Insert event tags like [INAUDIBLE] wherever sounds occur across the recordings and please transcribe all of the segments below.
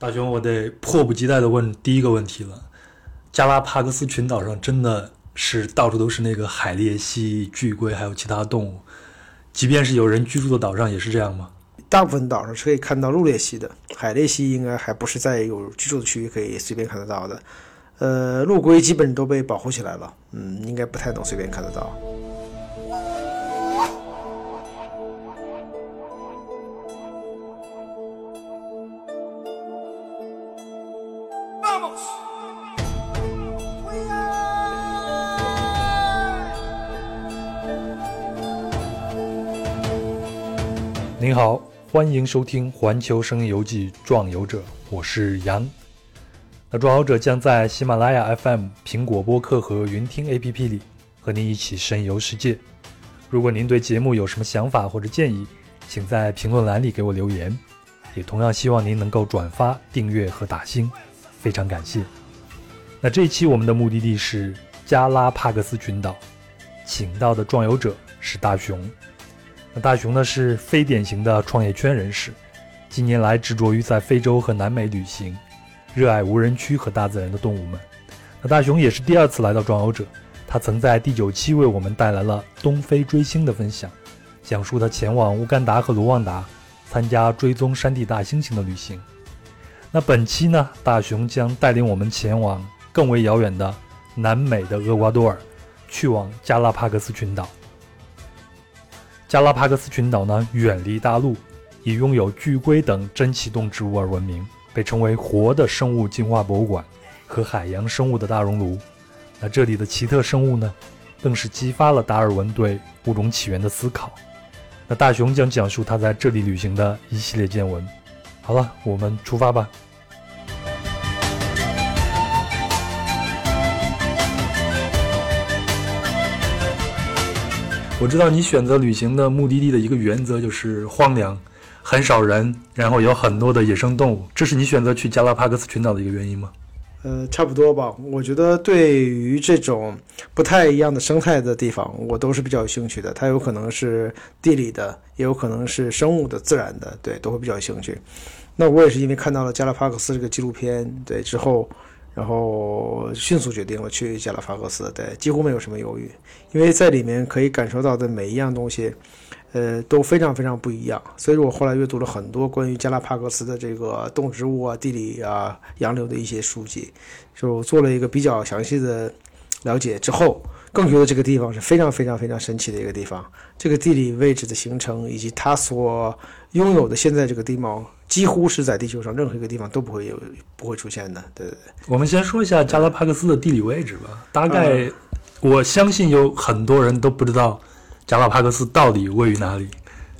大雄，我得迫不及待的问第一个问题了：加拉帕戈斯群岛上真的是到处都是那个海鬣蜥、巨龟，还有其他动物？即便是有人居住的岛上，也是这样吗？大部分岛上是可以看到陆鬣蜥的，海鬣蜥应该还不是在有居住的区域可以随便看得到的。呃，陆龟基本都被保护起来了，嗯，应该不太能随便看得到。好，欢迎收听《环球声音游记·壮游者》，我是杨。那壮游者将在喜马拉雅 FM、苹果播客和云听 APP 里和您一起神游世界。如果您对节目有什么想法或者建议，请在评论栏里给我留言。也同样希望您能够转发、订阅和打星，非常感谢。那这一期我们的目的地是加拉帕戈斯群岛，请到的壮游者是大熊。那大雄呢是非典型的创业圈人士，近年来执着于在非洲和南美旅行，热爱无人区和大自然的动物们。那大雄也是第二次来到壮游者，他曾在第九期为我们带来了东非追星的分享，讲述他前往乌干达和卢旺达参加追踪山地大猩猩的旅行。那本期呢，大雄将带领我们前往更为遥远的南美的厄瓜多尔，去往加拉帕戈斯群岛。加拉帕戈斯群岛呢，远离大陆，以拥有巨龟等珍奇动植物而闻名，被称为“活的生物进化博物馆”和海洋生物的大熔炉。那这里的奇特生物呢，更是激发了达尔文对物种起源的思考。那大雄将讲述他在这里旅行的一系列见闻。好了，我们出发吧。我知道你选择旅行的目的地的一个原则就是荒凉，很少人，然后有很多的野生动物，这是你选择去加拉帕戈斯群岛的一个原因吗？呃，差不多吧。我觉得对于这种不太一样的生态的地方，我都是比较有兴趣的。它有可能是地理的，也有可能是生物的、自然的，对，都会比较有兴趣。那我也是因为看到了加拉帕克斯这个纪录片，对之后。然后迅速决定了去加拉帕戈斯，对，几乎没有什么犹豫，因为在里面可以感受到的每一样东西，呃，都非常非常不一样。所以我后来阅读了很多关于加拉帕戈斯的这个动植物啊、地理啊、洋流的一些书籍，就做了一个比较详细的了解之后。更觉得这个地方是非常非常非常神奇的一个地方。这个地理位置的形成，以及它所拥有的现在这个地貌，几乎是在地球上任何一个地方都不会有、不会出现的。对对对。我们先说一下加拉帕戈斯的地理位置吧。大概，我相信有很多人都不知道加拉帕戈斯到底位于哪里。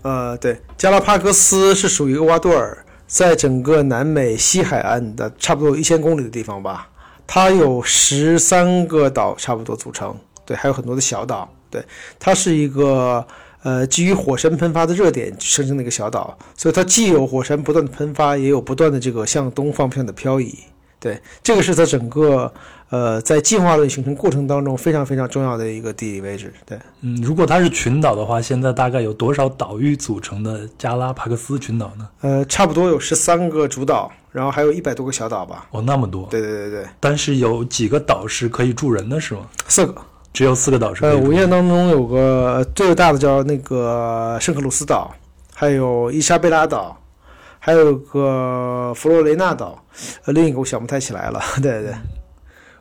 呃，对，加拉帕戈斯是属于厄瓜多尔，在整个南美西海岸的差不多一千公里的地方吧。它有十三个岛，差不多组成。对，还有很多的小岛。对，它是一个呃基于火山喷发的热点生成的一个小岛，所以它既有火山不断的喷发，也有不断的这个向东方向的漂移。对，这个是它整个呃在进化论形成过程当中非常非常重要的一个地理位置。对，嗯，如果它是群岛的话，现在大概有多少岛屿组成的加拉帕克斯群岛呢？呃，差不多有十三个主岛，然后还有一百多个小岛吧。哦，那么多。对对对对。但是有几个岛是可以住人的是吗？四个。只有四个岛是。呃，五印当中有个最大的叫那个圣克鲁斯岛，还有伊莎贝拉岛，还有个佛罗雷纳岛，呃，另一个我想不太起来了。[LAUGHS] 对对，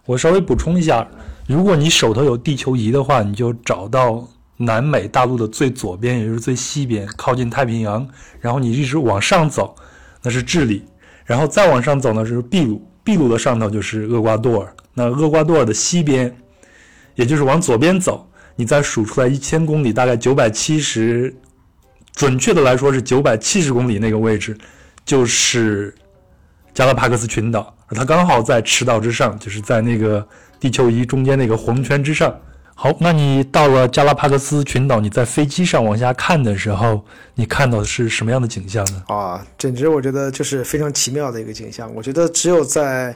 我稍微补充一下，如果你手头有地球仪的话，你就找到南美大陆的最左边，也就是最西边，靠近太平洋，然后你一直往上走，那是智利，然后再往上走呢是秘鲁，秘鲁的上头就是厄瓜多尔，那厄瓜多尔的西边。也就是往左边走，你再数出来一千公里，大概九百七十，准确的来说是九百七十公里那个位置，就是加拉帕戈斯群岛，它刚好在赤道之上，就是在那个地球仪中间那个红圈之上。好，那你到了加拉帕戈斯群岛，你在飞机上往下看的时候，你看到的是什么样的景象呢？啊，简直我觉得就是非常奇妙的一个景象。我觉得只有在。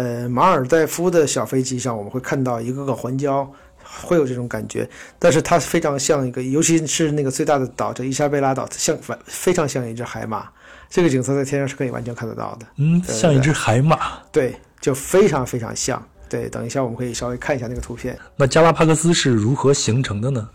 呃，马尔代夫的小飞机上，我们会看到一个个环礁，会有这种感觉。但是它非常像一个，尤其是那个最大的岛，叫伊莎贝拉岛，像非常像一只海马。这个景色在天上是可以完全看得到的。嗯，对像一只海马。对，就非常非常像。对，等一下我们可以稍微看一下那个图片。那加拉帕戈斯是如何形成的呢？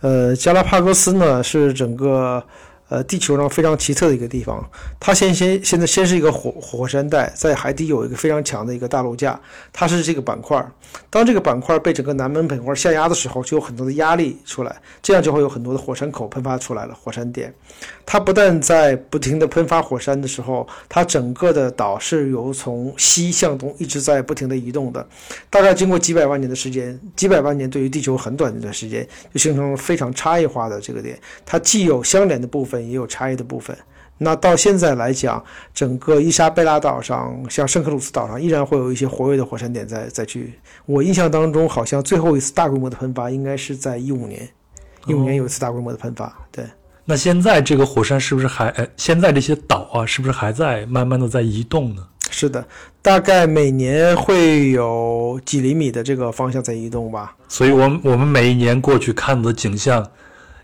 呃，加拉帕戈斯呢是整个呃地球上非常奇特的一个地方。它先先现在先是一个火火山带，在海底有一个非常强的一个大陆架，它是这个板块。当这个板块被整个南门板块下压的时候，就有很多的压力出来，这样就会有很多的火山口喷发出来了，火山点。它不但在不停的喷发火山的时候，它整个的岛是由从西向东一直在不停的移动的。大概经过几百万年的时间，几百万年对于地球很短的一段时间，就形成了非常差异化的这个点。它既有相连的部分，也有差异的部分。那到现在来讲，整个伊莎贝拉岛上，像圣克鲁斯岛上，依然会有一些活跃的火山点在在去。我印象当中，好像最后一次大规模的喷发应该是在一五年，一五年有一次大规模的喷发。对，那现在这个火山是不是还？呃，现在这些岛啊，是不是还在慢慢的在移动呢？是的，大概每年会有几厘米的这个方向在移动吧。所以我们我们每一年过去看的景象，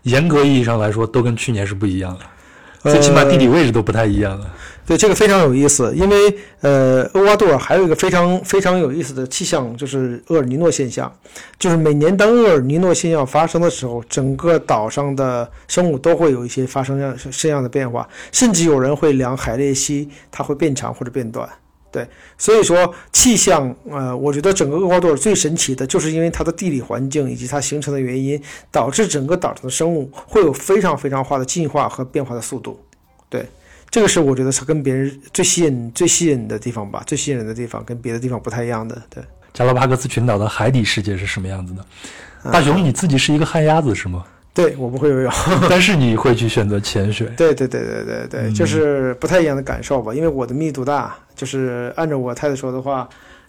严格意义上来说，都跟去年是不一样的。最起码地理位置都不太一样了。对，这个非常有意思，因为呃，厄瓜多尔还有一个非常非常有意思的气象，就是厄尔尼诺现象。就是每年当厄尔尼诺现象发生的时候，整个岛上的生物都会有一些发生样这样的变化，甚至有人会量海鬣蜥，它会变长或者变短。对，所以说气象，呃，我觉得整个厄瓜多尔最神奇的就是因为它的地理环境以及它形成的原因，导致整个岛上的生物会有非常非常化的进化和变化的速度。对，这个是我觉得是跟别人最吸引、最吸引的地方吧，最吸引人的地方，跟别的地方不太一样的。对，加拉帕戈斯群岛的海底世界是什么样子的？啊大熊，你自己是一个旱鸭子是吗？对我不会游泳。[LAUGHS] 但是你会去选择潜水。对对对对对对，嗯就是不太一样的感受吧。因为我的密度大，就是按照我太太说的话，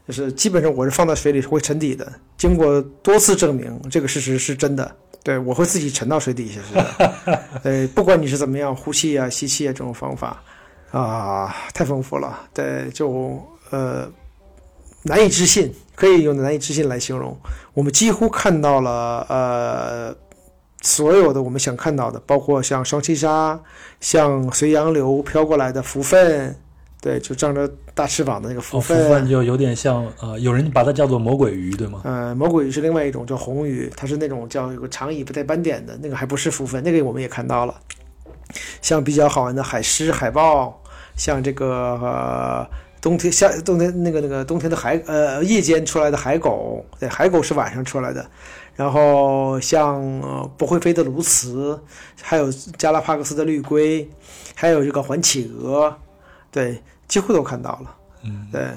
就是基本上我是放在水里是会沉底的。经过多次证明，这个事实是真的。对我会自己沉到水底下去的。[LAUGHS] 对，不管你是怎么样呼气啊、吸气啊这种方法啊，太丰富了。对，就呃难以置信，可以用难以置信来形容。我们几乎看到了呃。所有的我们想看到的，包括像双栖鲨、像随洋流飘过来的浮粪，对，就张着大翅膀的那个浮哦，粪。浮粪就有点像呃，有人把它叫做魔鬼鱼，对吗？呃，魔鬼鱼是另外一种叫红鱼，它是那种叫有个长尾巴带斑点的那个，还不是浮粪，那个我们也看到了。像比较好玩的海狮、海豹，像这个、呃、冬天夏冬天那个那个冬天的海呃夜间出来的海狗，对，海狗是晚上出来的。然后像、呃不会飞的鸬鹚，还有加拉帕克斯的绿龟，还有这个环企鹅，对，几乎都看到了。嗯，对，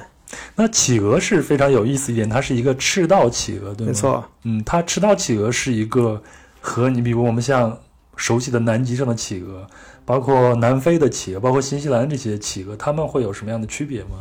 那企鹅是非常有意思一点，它是一个赤道企鹅，对吗？没。错。嗯，它赤道企鹅是一个和你比如我们像熟悉的南极上的企鹅，包括南非的企鹅，包括新西兰这些企鹅，它们会有什么样的区别吗？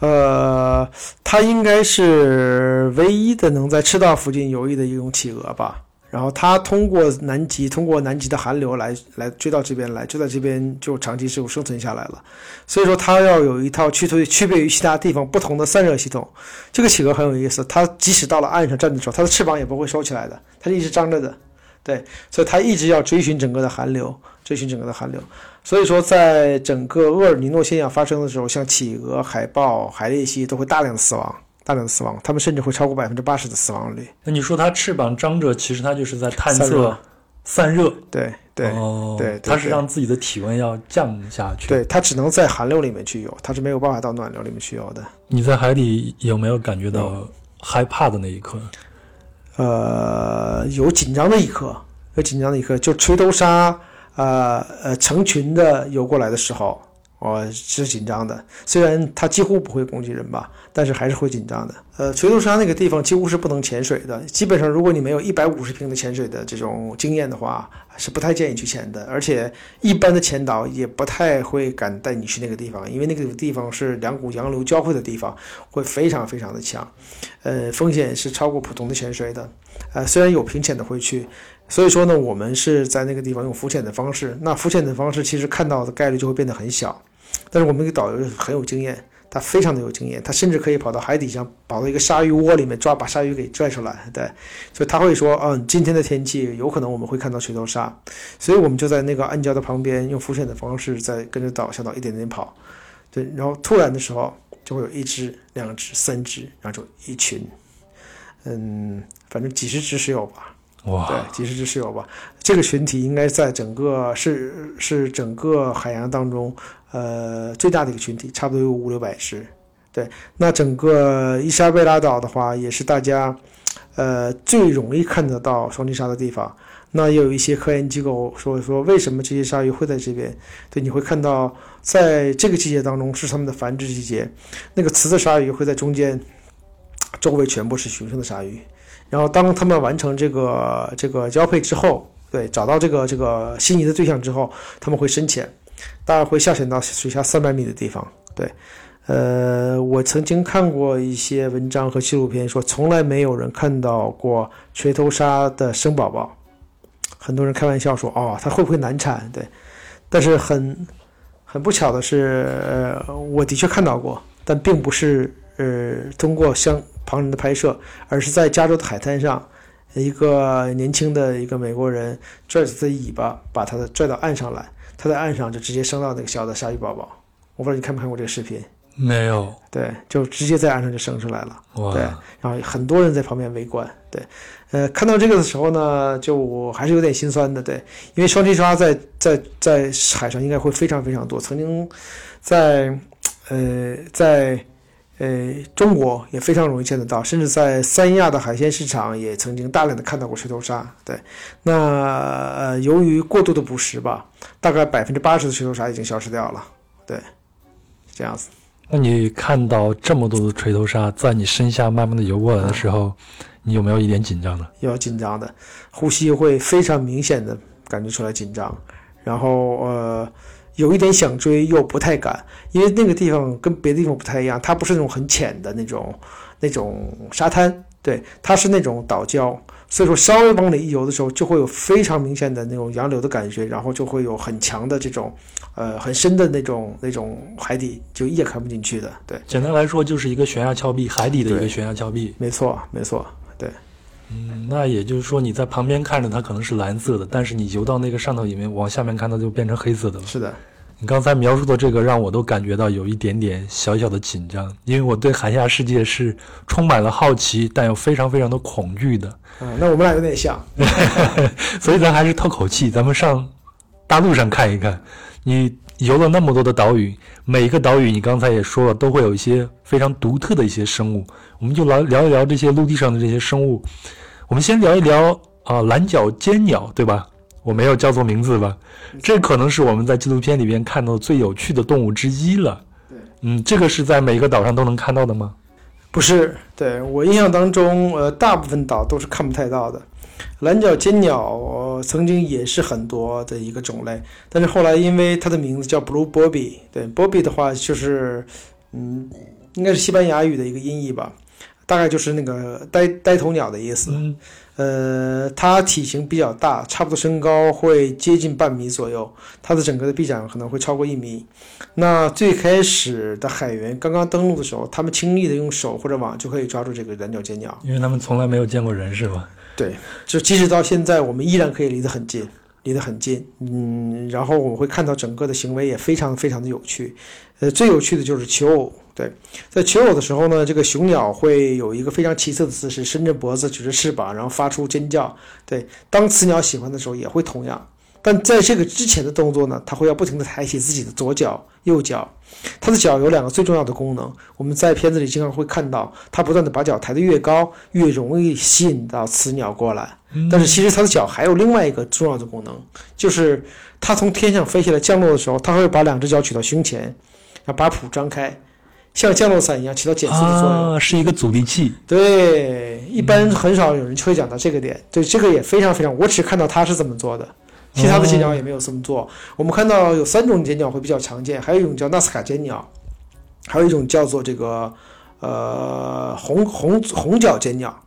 呃，它应该是唯一的能在赤道附近游弋的一种企鹅吧。然后它通过南极，通过南极的寒流来来追到这边来，就在这边就长期就生存下来了。所以说它要有一套区别区别于其他地方不同的散热系统。这个企鹅很有意思，它即使到了岸上站的时候，它的翅膀也不会收起来的，它是一直张着的。对，所以它一直要追寻整个的寒流，追寻整个的寒流。所以说，在整个厄尔尼诺现象发生的时候，像企鹅、海豹、海鬣蜥都会大量的死亡，大量的死亡，它们甚至会超过百分之八十的死亡率。那你说它翅膀张着，其实它就是在探测散热散热。对对、哦，对对它是让自己的体温要降下去。，对，它只能在寒流里面去游，它是没有办法到暖流里面去游的。你在海底有没有感觉到害怕的那一刻？呃，有紧张的一刻，有紧张的一刻，就吹头鲨，呃呃，成群的游过来的时候，我是紧张的。虽然它几乎不会攻击人吧，但是还是会紧张的。呃，垂头鲨那个地方几乎是不能潜水的，基本上如果你没有一百五十平的潜水的这种经验的话，是不太建议去潜的。而且一般的潜导也不太会敢带你去那个地方，因为那个地方是两股洋流交汇的地方，会非常非常的强。呃，风险是超过普通的潜水的。呃，虽然有平潜的会去，所以说呢，我们是在那个地方用浮潜的方式。那浮潜的方式其实看到的概率就会变得很小，但是我们那个导游很有经验，他非常的有经验，他甚至可以跑到海底上，跑到一个鲨鱼窝里面抓，把鲨鱼给拽出来。对，所以他会说，嗯，今天的天气有可能我们会看到水头鲨，所以我们就在那个暗礁的旁边，用浮潜的方式在跟着导向导一点点跑。对，然后突然的时候就会有一只、两只、三只，然后就一群，嗯，反正几十只是有吧。哇，对，几十只是有吧。这个群体应该在整个是是整个海洋当中，呃，最大的一个群体，差不多有五六百只。对，那整个伊莎贝拉岛的话，也是大家，呃，最容易看得到双髻鲨的地方。那也有一些科研机构说说，为什么这些鲨鱼会在这边？对，你会看到，在这个季节当中是它们的繁殖季节，那个雌的鲨鱼会在中间，周围全部是雄性的鲨鱼。然后当他们完成这个这个交配之后，对，找到这个这个心仪的对象之后，他们会深潜，大概会下潜到水下三百米的地方。对，呃，我曾经看过一些文章和纪录片，说从来没有人看到过锤头鲨的生宝宝。很多人开玩笑说，哦，它会不会难产？对，但是很很不巧的是，呃，我的确看到过，但并不是呃通过相。旁人的拍摄，而是在加州的海滩上，一个年轻的一个美国人拽着他的尾巴，把他的拽到岸上来，他在岸上就直接生到那个小的鲨鱼宝宝。我不知道你看没看过这个视频？没有。对，就直接在岸上就生出来了。哇！对，然后很多人在旁边围观。对，呃，看到这个的时候呢，就我还是有点心酸的。对，因为双髻鲨在在在海上应该会非常非常多。曾经在呃在。呃，中国也非常容易见得到，甚至在三亚的海鲜市场也曾经大量的看到过锤头鲨。对，那呃，由于过度的捕食吧，大概百分之八十的锤头鲨已经消失掉了。对，这样子。那你看到这么多的锤头鲨在你身下慢慢的游过来的时候，你有没有一点紧张呢？有紧张的，呼吸会非常明显的感觉出来紧张，然后呃。有一点想追又不太敢，因为那个地方跟别的地方不太一样，它不是那种很浅的那种那种沙滩，对，它是那种岛礁，所以说稍微往里一游的时候，就会有非常明显的那种洋流的感觉，然后就会有很强的这种，呃，很深的那种那种海底，就一眼看不进去的，对。简单来说，就是一个悬崖峭壁，海底的一个悬崖峭壁。没错，没错，对。嗯，那也就是说你在旁边看着它可能是蓝色的，但是你游到那个上头里面往下面看，它就变成黑色的了。是的，你刚才描述的这个让我都感觉到有一点点小小的紧张，因为我对海下世界是充满了好奇，但又非常非常的恐惧的。嗯，那我们俩有点像 [LAUGHS] [LAUGHS] 所以咱还是透口气，咱们上大陆上看一看。你游了那么多的岛屿，每一个岛屿你刚才也说了，都会有一些非常独特的一些生物。我们就来聊一聊这些陆地上的这些生物。我们先聊一聊啊，蓝角尖鸟，对吧？我没有叫错名字吧？这可能是我们在纪录片里边看到最有趣的动物之一了。对，嗯，这个是在每个岛上都能看到的吗？不是，对我印象当中，呃，大部分岛都是看不太到的。蓝角尖鸟曾经也是很多的一个种类，但是后来因为它的名字叫 Blue Bobby，对，Bobby 的话就是，嗯，应该是西班牙语的一个音译吧。大概就是那个呆呆头鸟的意思，呃，它体型比较大，差不多身高会接近半米左右，它的整个的臂展可能会超过一米。那最开始的海员刚刚登陆的时候，他们轻易的用手或者网就可以抓住这个蓝角尖鸟，因为他们从来没有见过人，是吧？对，就即使到现在，我们依然可以离得很近，离得很近，嗯，然后我们会看到整个的行为也非常非常的有趣，呃，最有趣的就是求偶。对，在求偶的时候呢，这个雄鸟会有一个非常奇特的姿势，伸着脖子，举着翅膀，然后发出尖叫。对，当雌鸟喜欢的时候也会同样。但在这个之前的动作呢，它会要不停地抬起自己的左脚、右脚。它的脚有两个最重要的功能，我们在片子里经常会看到，它不断地把脚抬得越高，越容易吸引到雌鸟过来。但是其实它的脚还有另外一个重要的功能，就是它从天上飞下来降落的时候，它会把两只脚举到胸前，然后把蹼张开。像降落伞一样起到减速的作用，是一个阻力器。对，一般很少有人会讲到这个点。对，这个也非常非常，我只看到它是怎么做的，其他的尖鸟也没有这么做。我们看到有三种尖鸟会比较常见，还有一种叫纳斯卡尖鸟，还有一种叫做这个呃红红红角尖鸟，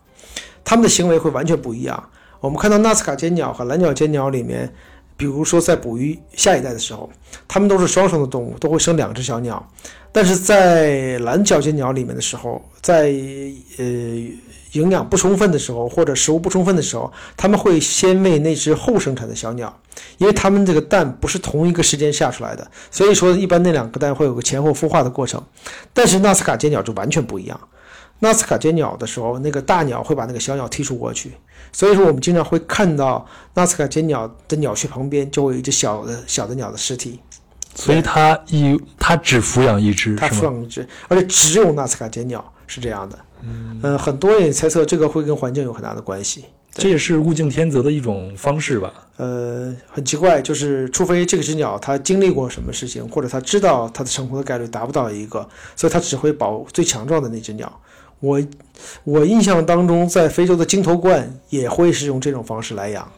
它们的行为会完全不一样。我们看到纳斯卡尖鸟和蓝角尖鸟里面。比如说在哺育下一代的时候，它们都是双生的动物，都会生两只小鸟。但是在蓝脚尖鸟里面的时候，在呃营养不充分的时候，或者食物不充分的时候，他们会先喂那只后生产的小鸟，因为它们这个蛋不是同一个时间下出来的，所以说一般那两个蛋会有个前后孵化的过程。但是纳斯卡尖鸟就完全不一样，纳斯卡尖鸟的时候，那个大鸟会把那个小鸟剔除过去，所以说我们经常会看到纳斯卡尖鸟的鸟穴旁边就会有一只小的小的鸟的尸体。所以它一它只抚养一只，它？抚养一只，而且只有纳斯卡尖鸟是这样的。嗯，呃，很多人也猜测这个会跟环境有很大的关系。这也是物竞天择的一种方式吧？呃，很奇怪，就是除非这个只鸟它经历过什么事情，或者它知道它的成功的概率达不到一个，所以它只会保最强壮的那只鸟。我我印象当中，在非洲的鲸头鹳也会是用这种方式来养。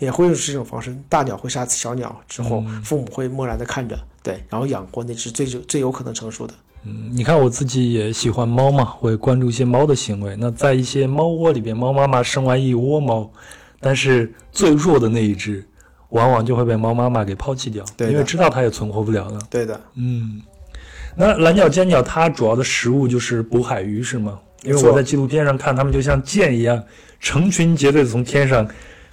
也会用这种方式，大鸟会杀死小鸟之后，父母会漠然的看着，对，然后养活那只最最有可能成熟的。嗯，你看我自己也喜欢猫嘛，会关注一些猫的行为。那在一些猫窝里边，猫妈妈生完一窝猫，但是最弱的那一只，往往就会被猫妈妈给抛弃掉，对因为知道它也存活不了了。对的，嗯，那蓝脚尖鸟它主要的食物就是捕海鱼是吗？因为我在纪录片上看，它们就像箭一样，成群结队的从天上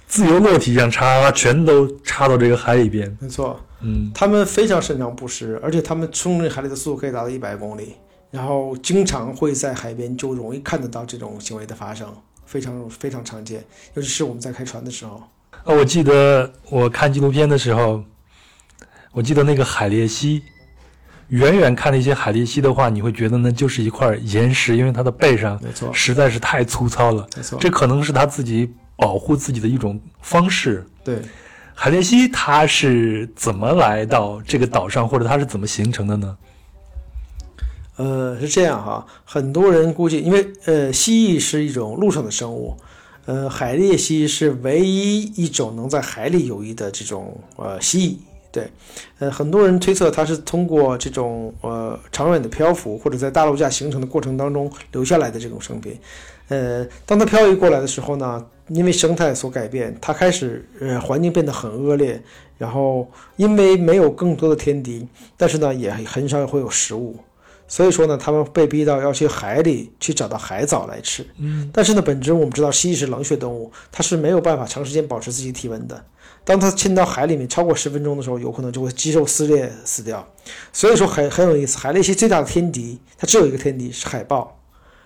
自由落体一样插，全都插到这个海里边。没错。嗯，它们非常擅长捕食，而且它们冲进海里的速度可以达到一百公里，然后经常会在海边就容易看得到这种行为的发生，非常非常常见，尤其是我们在开船的时候。呃，我记得我看纪录片的时候，我记得那个海鬣蜥，远远看那些海鬣蜥的话，你会觉得那就是一块岩石，因为它的背上没错，实在是太粗糙了。没错，这可能是它自己保护自己的一种方式。对。海鬣蜥它是怎么来到这个岛上，或者它是怎么形成的呢？呃，是这样哈，很多人估计，因为呃，蜥蜴是一种陆上的生物，呃，海鬣蜥是唯一一种能在海里游弋的这种呃蜥蜴。对，呃，很多人推测它是通过这种呃长远的漂浮或者在大陆架形成的过程当中留下来的这种生品。呃，当它漂移过来的时候呢，因为生态所改变，它开始呃环境变得很恶劣，然后因为没有更多的天敌，但是呢也很少会有食物。所以说呢，他们被逼到要去海里去找到海藻来吃。嗯，但是呢，本质我们知道，蜥蜴是冷血动物，它是没有办法长时间保持自己体温的。当它浸到海里面超过十分钟的时候，有可能就会肌肉撕裂死掉。所以说很很有意思，海鬣蜥最大的天敌，它只有一个天敌是海豹，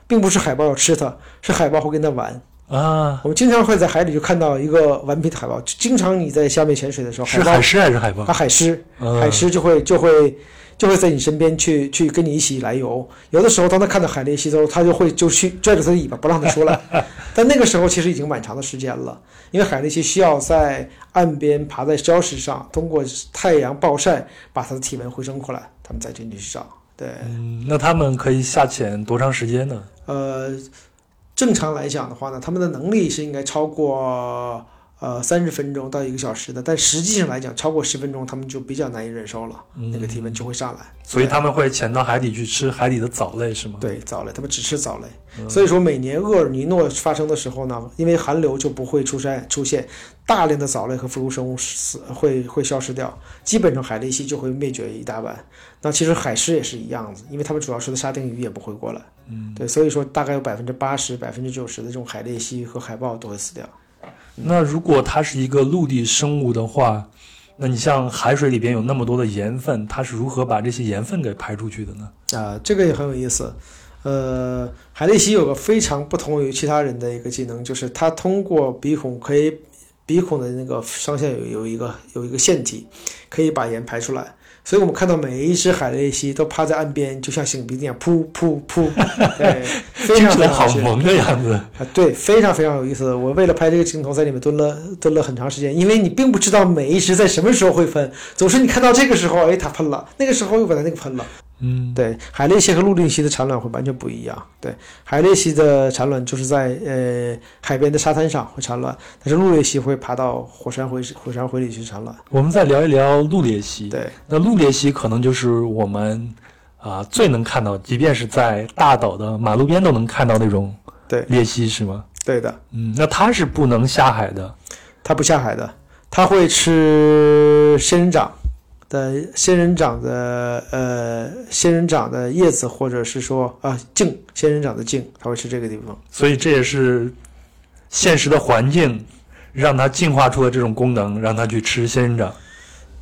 并不是海豹要吃它，是海豹会跟它玩。啊，我们经常会在海里就看到一个顽皮的海豹，就经常你在下面潜水的时候，是海豹海狮还是海豹啊，？海狮，嗯海狮就会就会就会在你身边去去跟你一起来游。有的时候，当他看到海鬣蜥之后，他就会就去拽着他的尾巴不让他出来。[LAUGHS] 但那个时候其实已经蛮长的时间了，因为海鬣蜥需要在岸边爬在礁石上，通过太阳暴晒把它的体温回升过来，他们再进去去找。对，嗯，那他们可以下潜多长时间呢？呃，正常来讲的话呢，他们的能力是应该超过呃三十分钟到一个小时的，但实际上来讲，超过十分钟他们就比较难以忍受了，那个体温就会上来。所以他们会潜到海底去吃海底的藻类，是吗？对藻类，他们只吃藻类。所以说，每年厄尔尼诺发生的时候呢，因为寒流就不会出现出现大量的藻类和浮游生物死会会消失掉，基本上海鬣蜥就会灭绝一大半。那其实海狮也是一样子，因为他们主要吃的沙丁鱼也不会过来。嗯，对，所以说大概有百分之八十、百分之九十的这种海鬣蜥和海豹都会死掉。那如果它是一个陆地生物的话，那你像海水里边有那么多的盐分，它是如何把这些盐分给排出去的呢？啊，这个也很有意思。呃，海鬣蜥有个非常不同于其他人的一个技能，就是它通过鼻孔可以，鼻孔的那个上下有有一个有一个腺体，可以把盐排出来。所以我们看到每一只海鬣蜥都趴在岸边，就像擤鼻涕一样，噗噗噗，[LAUGHS] 对，非常听起来好萌的样子。啊，对，非常非常有意思。我为了拍这个镜头，在里面蹲了蹲了很长时间，因为你并不知道每一只在什么时候会喷，总是你看到这个时候，哎，它喷了，那个时候又把它那个喷了。嗯，对，海鬣蜥和陆地蜥的产卵会完全不一样。对，海鬣蜥的产卵就是在呃海边的沙滩上会产卵，但是陆鬣蜥会爬到火山灰火山灰里去产卵。我们再聊一聊陆鬣蜥。对，那陆鬣蜥可能就是我们啊、最能看到，即便是在大岛的马路边都能看到那种对鬣蜥，是吗？对的，嗯，那它是不能下海的。它不下海的，它会吃仙人掌的仙人掌的呃仙人掌的叶子，或者是说啊茎仙人掌的茎，它会吃这个地方。所以这也是现实的环境让它进化出了这种功能，让它去吃仙人掌。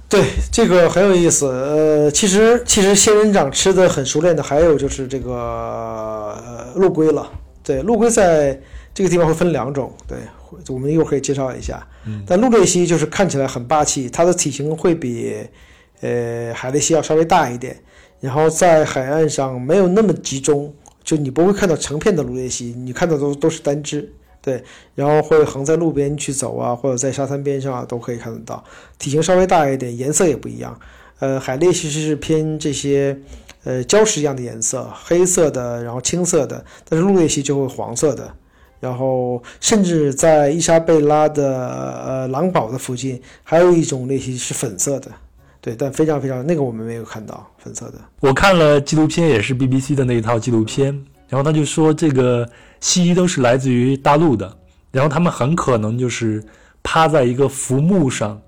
对，这个很有意思。呃，其实其实仙人掌吃的很熟练的，还有就是这个呃陆龟了。对，陆龟在这个地方会分两种，对，我们一会儿可以介绍一下。嗯，但陆鬣蜥就是看起来很霸气，它的体型会比呃海鬣蜥要稍微大一点，然后在海岸上没有那么集中，就你不会看到成片的陆鬣蜥，你看到都都是单只。对，然后会横在路边去走啊，或者在沙滩边上啊，都可以看得到。体型稍微大一点，颜色也不一样。呃，海鬣蜥是偏这些呃礁石一样的颜色，黑色的，然后青色的。但是陆鬣蜥就会黄色的。然后甚至在伊莎贝拉的呃狼堡的附近，还有一种鬣蜥是粉色的。对，但非常非常那个我们没有看到粉色的。我看了纪录片，也是 BBC 的那一套纪录片，然后他就说这个。蜥蜴都是来自于大陆的，然后他们很可能就是趴在一个浮木上，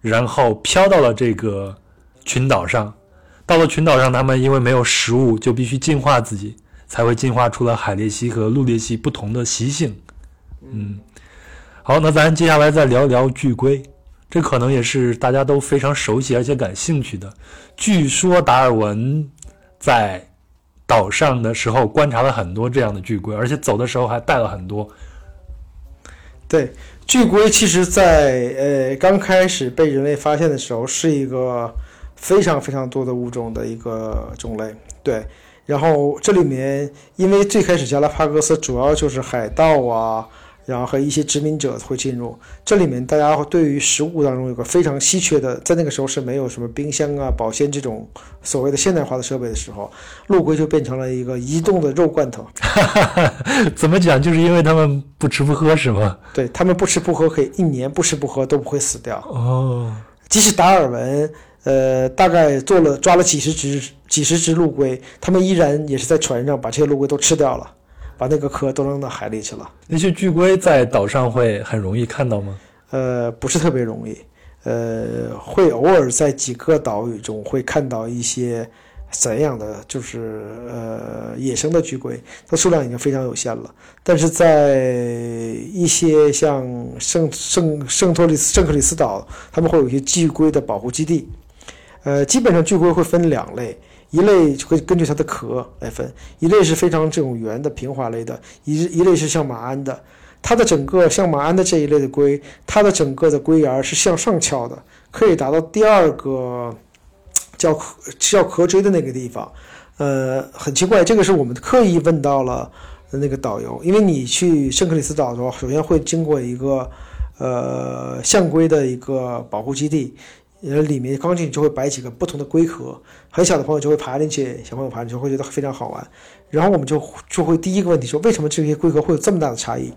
然后飘到了这个群岛上。到了群岛上，他们因为没有食物，就必须进化自己，才会进化出了海鬣蜥和陆鬣蜥不同的习性。嗯，好，那咱接下来再聊聊巨龟，这可能也是大家都非常熟悉而且感兴趣的。据说达尔文在。岛上的时候观察了很多这样的巨龟，而且走的时候还带了很多。对，巨龟其实，在呃刚开始被人类发现的时候，是一个非常非常多的物种的一个种类。对，然后这里面因为最开始加拉帕戈斯主要就是海盗啊。然后和一些殖民者会进入这里面，大家对于食物当中有个非常稀缺的，在那个时候是没有什么冰箱啊、保鲜这种所谓的现代化的设备的时候，陆龟就变成了一个移动的肉罐头。[LAUGHS] 怎么讲？就是因为他们不吃不喝是吗？对他们不吃不喝，可以一年不吃不喝都不会死掉。哦，即使达尔文，呃，大概做了抓了几十只几十只陆龟，他们依然也是在船上把这些陆龟都吃掉了。把那个壳都扔到海里去了。那些巨龟在岛上会很容易看到吗？呃，不是特别容易。呃，会偶尔在几个岛屿中会看到一些散养的，就是呃野生的巨龟，它数量已经非常有限了。但是在一些像圣圣圣托里斯圣克里斯岛，他们会有一些巨龟的保护基地。呃，基本上巨龟会分两类。一类就会根据它的壳来分，一类是非常这种圆的平滑类的，一一类是像马鞍的。它的整个像马鞍的这一类的龟，它的整个的龟沿是向上翘的，可以达到第二个叫壳叫壳锥的那个地方。呃，很奇怪，这个是我们刻意问到了那个导游，因为你去圣克里斯岛的话，首先会经过一个呃象龟的一个保护基地。呃，里面刚进去就会摆几个不同的龟壳，很小的朋友就会爬进去，小朋友爬进去会觉得非常好玩。然后我们就就会第一个问题说，为什么这些龟壳会有这么大的差异？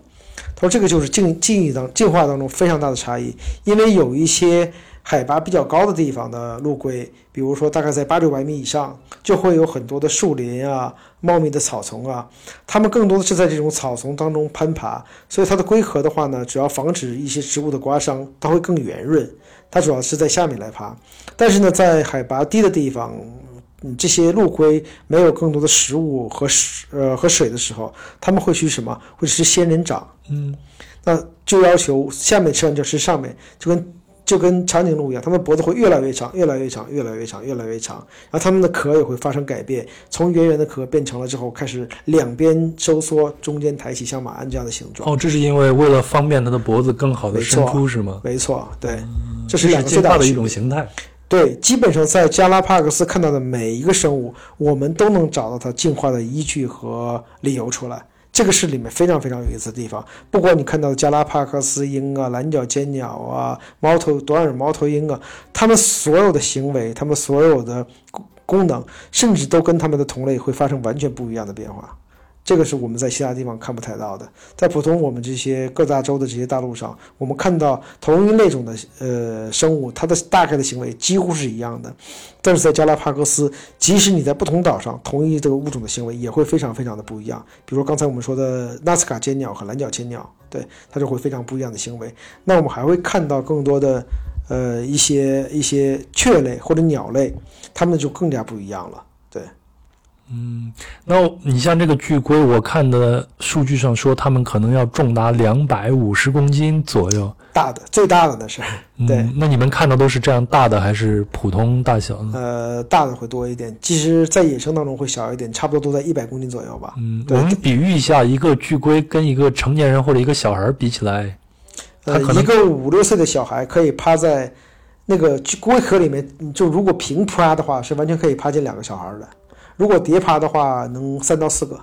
他说这个就是进进一当进化当中非常大的差异，因为有一些海拔比较高的地方的陆龟，比如说大概在八九百米以上，就会有很多的树林啊、茂密的草丛啊，它们更多的是在这种草丛当中攀爬，所以它的龟壳的话呢，主要防止一些植物的刮伤，它会更圆润。它主要是在下面来爬，但是呢，在海拔低的地方，这些陆龟没有更多的食物和水呃和水的时候，他们会去什么？会吃仙人掌。嗯，那就要求下面吃完就吃上面，就跟。就跟长颈鹿一样，它们脖子会越来越长，越来越长，越来越长，越来越长。然后它们的壳也会发生改变，从圆圆的壳变成了之后开始两边收缩，中间抬起，像马鞍这样的形状。哦，这是因为为了方便它的脖子更好的伸出，是吗？没错，对，这是两个最大的一种形态。对，基本上在加拉帕克斯看到的每一个生物，我们都能找到它进化的依据和理由出来。这个是里面非常非常有意思的地方。不管你看到的加拉帕克斯鹰啊、蓝脚尖鸟啊、猫头短耳猫头鹰啊，它们所有的行为、它们所有的功能，甚至都跟它们的同类会发生完全不一样的变化。这个是我们在其他地方看不太到的。在普通我们这些各大洲的这些大陆上，我们看到同一类种的呃生物，它的大概的行为几乎是一样的。但是在加拉帕戈斯，即使你在不同岛上，同一这个物种的行为也会非常非常的不一样。比如刚才我们说的纳斯卡尖鸟和蓝角千鸟，对它就会非常不一样的行为。那我们还会看到更多的呃一些一些雀类或者鸟类，它们就更加不一样了。对，嗯，那你像这个巨龟，我看的数据上说，它们可能要重达两百五十公斤左右。大的最大的那是，对。嗯，那你们看到都是这样大的，还是普通大小呢？呃，大的会多一点，其实，在野生当中会小一点，差不多都在一百公斤左右吧。嗯，我们比喻一下，一个巨龟跟一个成年人或者一个小孩比起来，呃，一个五六岁的小孩可以趴在那个龟壳里面，就如果平趴的话，是完全可以趴进两个小孩的；如果叠爬的话，能三到四个，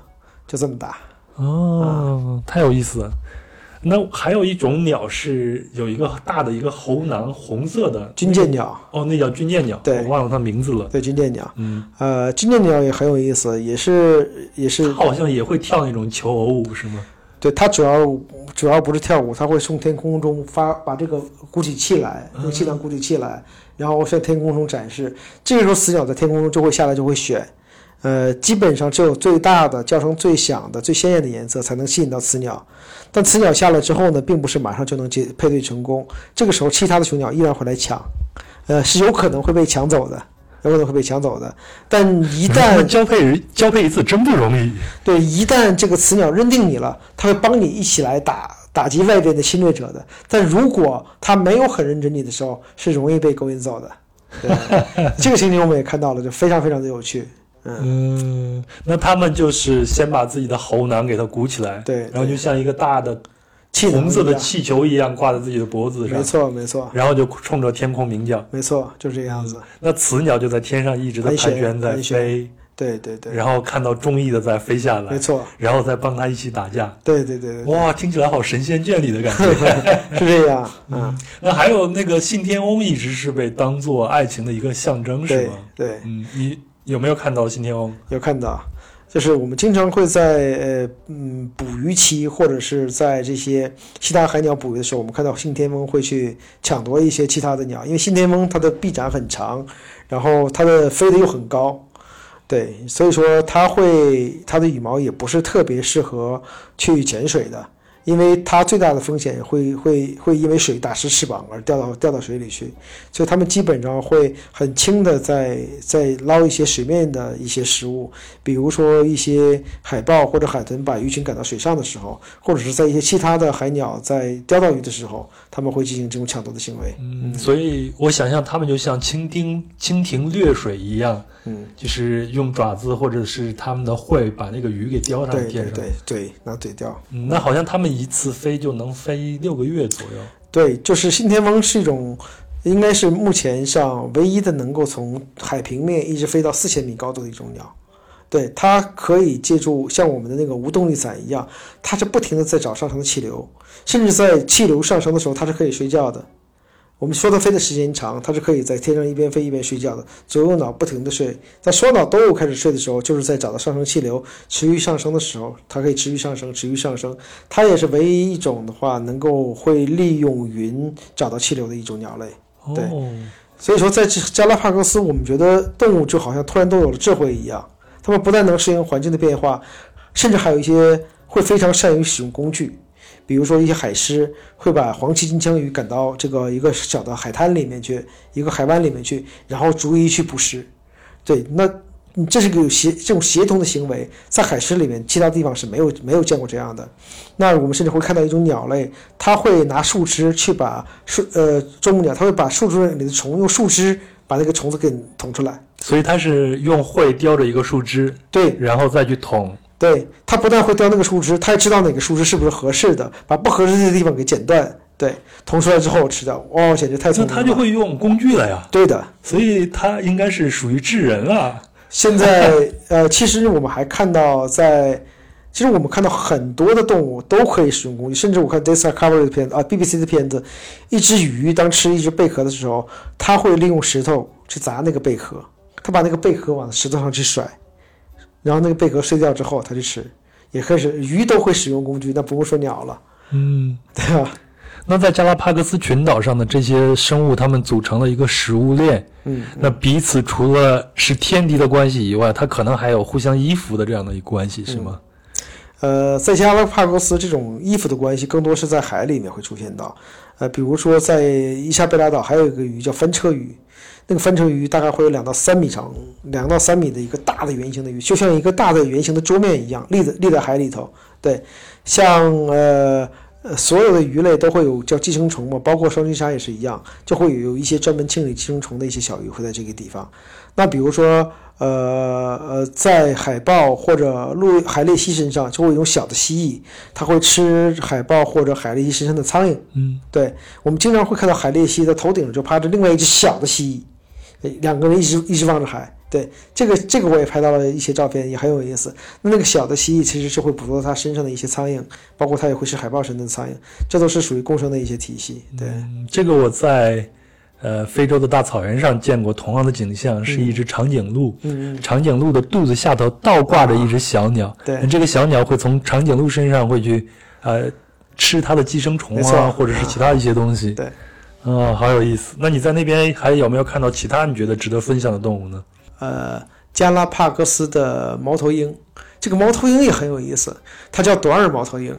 就这么大。哦，太有意思了。那还有一种鸟是有一个大的一个喉囊，红色的军舰鸟，哦，那叫军舰鸟，对我忘了它名字了。对，军舰鸟，嗯，呃，军舰鸟也很有意思，也是也是它好像也会跳那种求偶舞，是吗？对，它主要主要不是跳舞，它会从天空中发把这个鼓起气来，用气囊鼓起气来，然后向天空中展示。这个时候，死鸟在天空中就会下来，就会选。呃，基本上只有最大的、叫声最响的、最鲜艳的颜色才能吸引到雌鸟。但雌鸟下来之后呢，并不是马上就能结配对成功。这个时候，其他的雄鸟依然会来抢，呃，是有可能会被抢走的，有可能会被抢走的。但一 [LAUGHS] 旦交配交配一次真不容易。对，一旦这个雌鸟认定你了，它会帮你一起来打打击外边的侵略者的。但如果它没有很认真你的时候，是容易被勾引走的。对，[LAUGHS] 这个情景我们也看到了，就非常非常的有趣。嗯，嗯，那他们就是先把自己的喉囊给它鼓起来，对，然后就像一个大的气红色的气球一样挂在自己的脖子上没，错没错然后就冲着天空鸣叫。没错，就这个样子。那雌鸟就在天上一直在盘旋在飞，对对对，然后看到中意的再飞下来，没错，然后再帮它一起打架。对对对哇，听起来好神仙眷侣的感觉。[LAUGHS] 是这样。[LAUGHS] 嗯，那还有那个信天翁，一直是被当做爱情的一个象征，是对吗？对，嗯，你有没有看到信天翁？有看到，就是我们经常会在呃嗯捕鱼期或者是在这些其他海鸟捕鱼的时候，我们看到信天翁会去抢夺一些其他的鸟，因为信天翁它的臂展很长，然后它的飞得又很高，对，所以说它会它的羽毛也不是特别适合去潜水的。因为它最大的风险会会会因为水打湿翅膀而掉到掉到水里去，所以它们基本上会很轻的在在捞一些水面的一些食物，比如说一些海豹或者海豚把鱼群赶到水上的时候，或者是在一些其他的海鸟在钓到鱼的时候，他们会进行这种抢夺的行为。嗯，所以我想象它们就像蜻蜓蜻蜓掠水一样，嗯，就是用爪子或者是他们的喙把那个鱼给叼上对天上。对对对，拿嘴叼。嗯，那好像它们一次飞就能飞六个月左右。对，就是信天翁是一种，应该是目前上唯一的能够从海平面一直飞到四千米高度的一种鸟。对，它可以借助像我们的那个无动力伞一样，它是不停的在找上升的气流，甚至在气流上升的时候，它是可以睡觉的。我们说它飞的时间长，它是可以在天上一边飞一边睡觉的，左右脑不停的睡。在双脑都有开始睡的时候，就是在找到上升气流持续上升的时候，它可以持续上升，持续上升。它也是唯一一种的话，能够会利用云找到气流的一种鸟类。对哦，所以说，在这加拉帕戈斯，我们觉得动物就好像突然都有了智慧一样，它们不但能适应环境的变化，甚至还有一些会非常善于使用工具。比如说，一些海狮会把黄鳍金枪鱼赶到这个一个小的海滩里面去，一个海湾里面去，然后逐一去捕食。对，那嗯这是个有协这种协同的行为，在海狮里面，其他地方是没有没有见过这样的。那我们甚至会看到一种鸟类，它会拿树枝去把树呃啄木鸟，它会把树枝里的虫用树枝把那个虫子给捅出来。所以它是用喙叼着一个树枝，对然后再去捅。对，它不但会叼那个树枝，它也知道哪个树枝是不是合适的，把不合适的地方给剪断，对，捅出来之后吃掉，哇、简直太聪明那它就。会用工具了呀，对的，所以它应该是属于智人啊。现在 [LAUGHS] 呃，其实我们还看到在，其实我们看到很多的动物都可以使用工具，甚至我看 Discovery 的片子啊，BBC 的片子，一只鱼当吃一只贝壳的时候，它会利用石头去砸那个贝壳，它把那个贝壳往石头上去甩，然后那个贝壳碎掉之后，它就吃，也开始鱼都会使用工具，那不用说鸟了，嗯，对吧？那在加拉帕戈斯群岛上的这些生物，它们组成了一个食物链。嗯，那彼此除了是天敌的关系以外，它可能还有互相依附的这样的一个关系，是吗？呃，在加拉帕戈斯这种依附的关系，更多是在海里面会出现到。呃，比如说在伊莎贝拉岛还有一个鱼叫翻车鱼，那个翻车鱼大概会有两到三米长，两到三米的一个大的圆形的鱼，就像一个大的圆形的桌面一样立在立在海里头。对，像呃。呃，所有的鱼类都会有叫寄生虫嘛，包括双金鲨也是一样，就会有有一些专门清理寄生虫的一些小鱼会在这个地方。那比如说，呃呃，在海豹或者陆海鬣蜥身上就会有小的蜥蜴，它会吃海豹或者海鬣蜥身上的苍蝇。嗯，对，我们经常会看到海鬣蜥的头顶就趴着另外一只小的蜥蜴，两个人一直一直望着海。对这个这个我也拍到了一些照片，也很有意思。那那个小的蜥蜴其实是会捕捉它身上的一些苍蝇，包括它也会吃海豹身上的苍蝇，这都是属于共生的一些体系。对，这个我在呃非洲的大草原上见过同样的景象，是一只长颈鹿。嗯长颈鹿的肚子下头倒挂着一只小鸟，对这个小鸟会从长颈鹿身上会去呃吃它的寄生虫啊，或者是其他一些东西。对，啊，好有意思。那你在那边还有没有看到其他你觉得值得分享的动物呢？呃，加拉帕戈斯的猫头鹰，这个猫头鹰也很有意思，它叫短耳猫头鹰，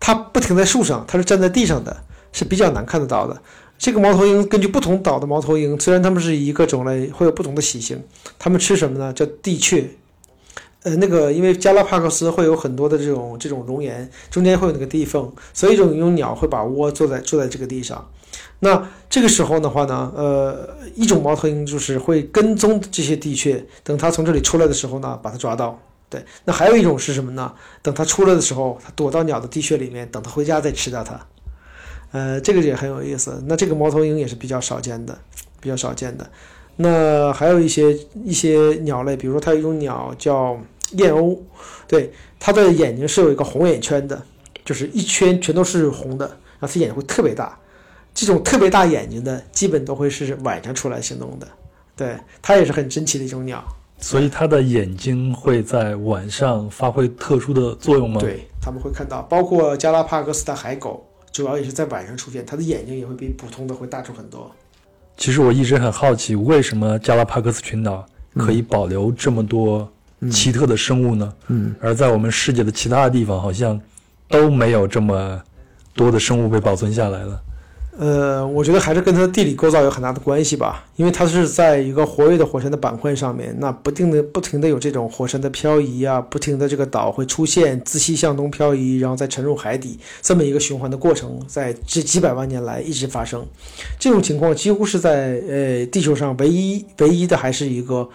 它不停在树上，它是站在地上的，是比较难看得到的。这个猫头鹰根据不同岛的猫头鹰，虽然它们是一个种类，会有不同的习性。它们吃什么呢？叫地雀。呃，那个因为加拉帕戈斯会有很多的这种这种熔岩，中间会有那个地缝，所以这种鸟会把窝坐在坐在这个地上。那这个时候的话呢，呃，一种猫头鹰就是会跟踪这些地雀，等它从这里出来的时候呢，把它抓到。对，那还有一种是什么呢？等它出来的时候，它躲到鸟的地穴里面，等它回家再吃掉它。呃，这个也很有意思。那这个猫头鹰也是比较少见的，比较少见的。那还有一些一些鸟类，比如说它有一种鸟叫燕鸥，对，它的眼睛是有一个红眼圈的，就是一圈全都是红的，然后它眼睛会特别大。这种特别大眼睛的，基本都会是晚上出来行动的。对，它也是很珍奇的一种鸟。所以它的眼睛会在晚上发挥特殊的作用吗？，对，他们会看到，包括加拉帕戈斯的海狗，主要也是在晚上出现，它的眼睛也会比普通的会大出很多。其实我一直很好奇，为什么加拉帕戈斯群岛可以保留这么多奇特的生物呢？嗯，而在我们世界的其他的地方，好像都没有这么多的生物被保存下来了。呃，我觉得还是跟它的地理构造有很大的关系吧，因为它是在一个活跃的火山的板块上面，那不定的不停的有这种火山的漂移啊，不停的这个岛会出现自西向东漂移，然后再沉入海底，这么一个循环的过程，在这几百万年来一直发生。这种情况几乎是在呃地球上唯一唯一的，还是一个。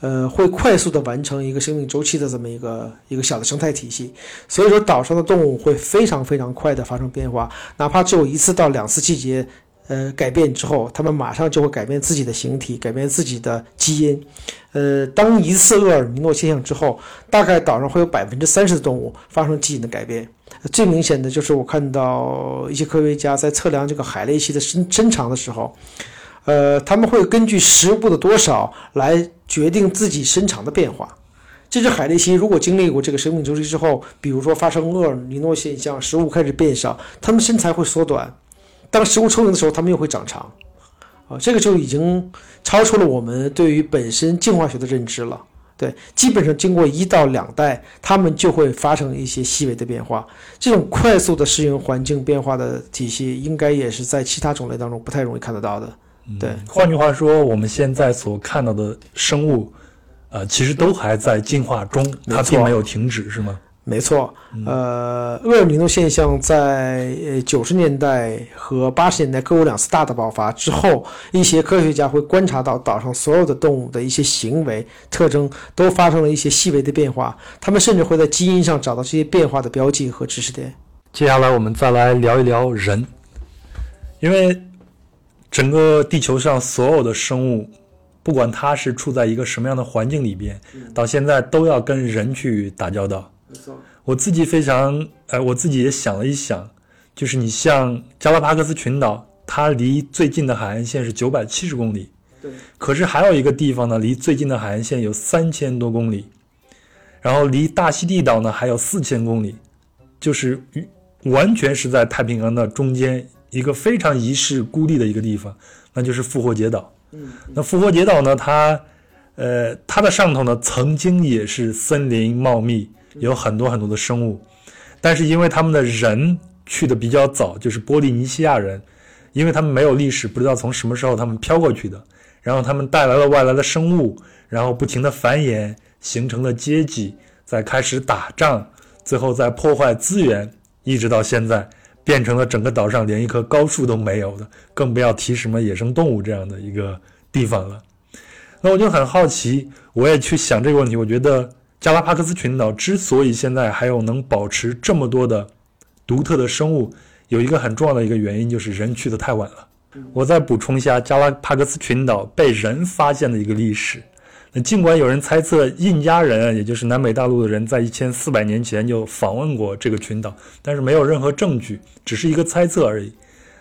呃，会快速的完成一个生命周期的这么一个一个小的生态体系，所以说岛上的动物会非常非常快的发生变化，哪怕只有一次到两次季节，呃改变之后，它们马上就会改变自己的形体，改变自己的基因。呃，当一次厄尔尼诺现象之后，大概岛上会有百分之三十的动物发生基因的改变。最明显的就是我看到一些科学家在测量这个海鬣蜥的身身长的时候。呃，他们会根据食物的多少来决定自己身长的变化。这只海鬣蜥如果经历过这个生命周期之后，比如说发生厄尔尼诺现象，食物开始变少，它们身材会缩短；当食物充盈的时候，它们又会长长。啊，这个就已经超出了我们对于本身进化学的认知了。对，基本上经过一到两代，它们就会发生一些细微的变化。这种快速的适应环境变化的体系，应该也是在其他种类当中不太容易看得到的。对，换句话说，我们现在所看到的生物，呃，其实都还在进化中，它并没有停止，是吗？没错，呃，厄尔尼诺现象在呃九十年代和八十年代各有两次大的爆发之后，一些科学家会观察到岛上所有的动物的一些行为特征都发生了一些细微的变化，他们甚至会在基因上找到这些变化的标记和知识点。接下来我们再来聊一聊人，因为整个地球上所有的生物，不管它是处在一个什么样的环境里边，到现在都要跟人去打交道。我自己非常，呃，我自己也想了一想，就是你像加拉帕戈斯群岛，它离最近的海岸线是九百七十公里，对，可是还有一个地方呢，离最近的海岸线有三千多公里。然后离大溪地岛呢还有四千公里，就是完全是在太平洋的中间一个非常遗世孤立的一个地方，那就是复活节岛。嗯，那复活节岛呢，它呃它的上头呢曾经也是森林茂密，有很多很多的生物，但是因为他们的人去的比较早，就是波利尼西亚人，因为他们没有历史，不知道从什么时候他们飘过去的，然后他们带来了外来的生物，然后不停的繁衍。形成了阶级，再开始打仗，最后再破坏资源，一直到现在变成了整个岛上连一棵高树都没有的，更不要提什么野生动物这样的一个地方了。那我就很好奇，我也去想这个问题。我觉得加拉帕戈斯群岛之所以现在还有能保持这么多的独特的生物，有一个很重要的一个原因就是人去的太晚了。我再补充一下加拉帕戈斯群岛被人发现的一个历史。那尽管有人猜测印加人，也就是南北大陆的人，在一千四百年前就访问过这个群岛，但是没有任何证据，只是一个猜测而已。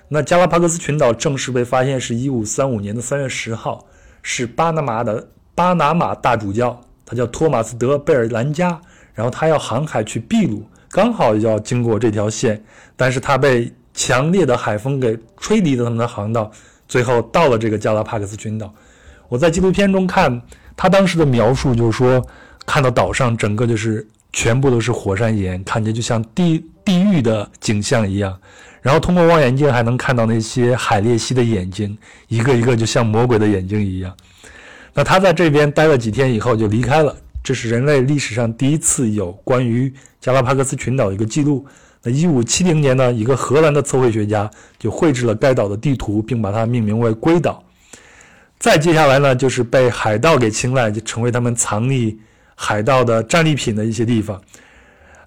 那加拉帕戈斯群岛正式被发现是一五三五年的三月十号，是巴拿马的巴拿马大主教，他叫托马斯德贝尔兰加，然后他要航海去秘鲁，刚好要经过这条线，但是他被强烈的海风给吹离了他们的航道，最后到了这个加拉帕戈斯群岛。我在纪录片中看。他当时的描述就是说，看到岛上整个就是全部都是火山岩，看着就像地地狱的景象一样。然后通过望远镜还能看到那些海鬣蜥的眼睛，一个一个就像魔鬼的眼睛一样。那他在这边待了几天以后就离开了。这是人类历史上第一次有关于加拉帕戈斯群岛一个记录。那一五七零年呢，一个荷兰的测绘学家就绘制了该岛的地图，并把它命名为龟岛。再接下来呢，就是被海盗给青睐，就成为他们藏匿海盗的战利品的一些地方。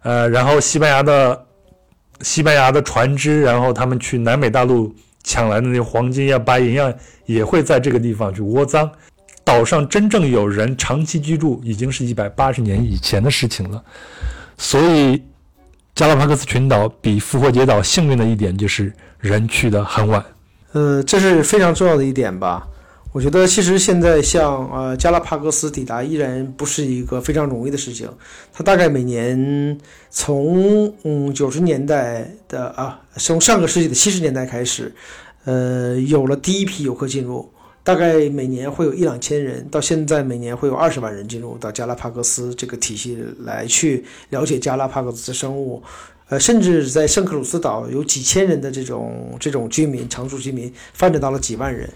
呃，然后西班牙的西班牙的船只，然后他们去南美大陆抢来的那黄金呀、白银呀，也会在这个地方去窝赃。岛上真正有人长期居住，已经是一百八十年以前的事情了。所以，加拉帕戈斯群岛比复活节岛幸运的一点就是人去的很晚。呃，这是非常重要的一点吧。我觉得其实现在像呃加拉帕戈斯抵达依然不是一个非常容易的事情。它大概每年从嗯九十年代的啊，从上个世纪的七十年代开始，呃有了第一批游客进入，大概每年会有一两千人，到现在每年会有二十万人进入到加拉帕戈斯这个体系来去了解加拉帕戈斯的生物，呃甚至在圣克鲁斯岛有几千人的这种这种居民常住居民发展到了几万人。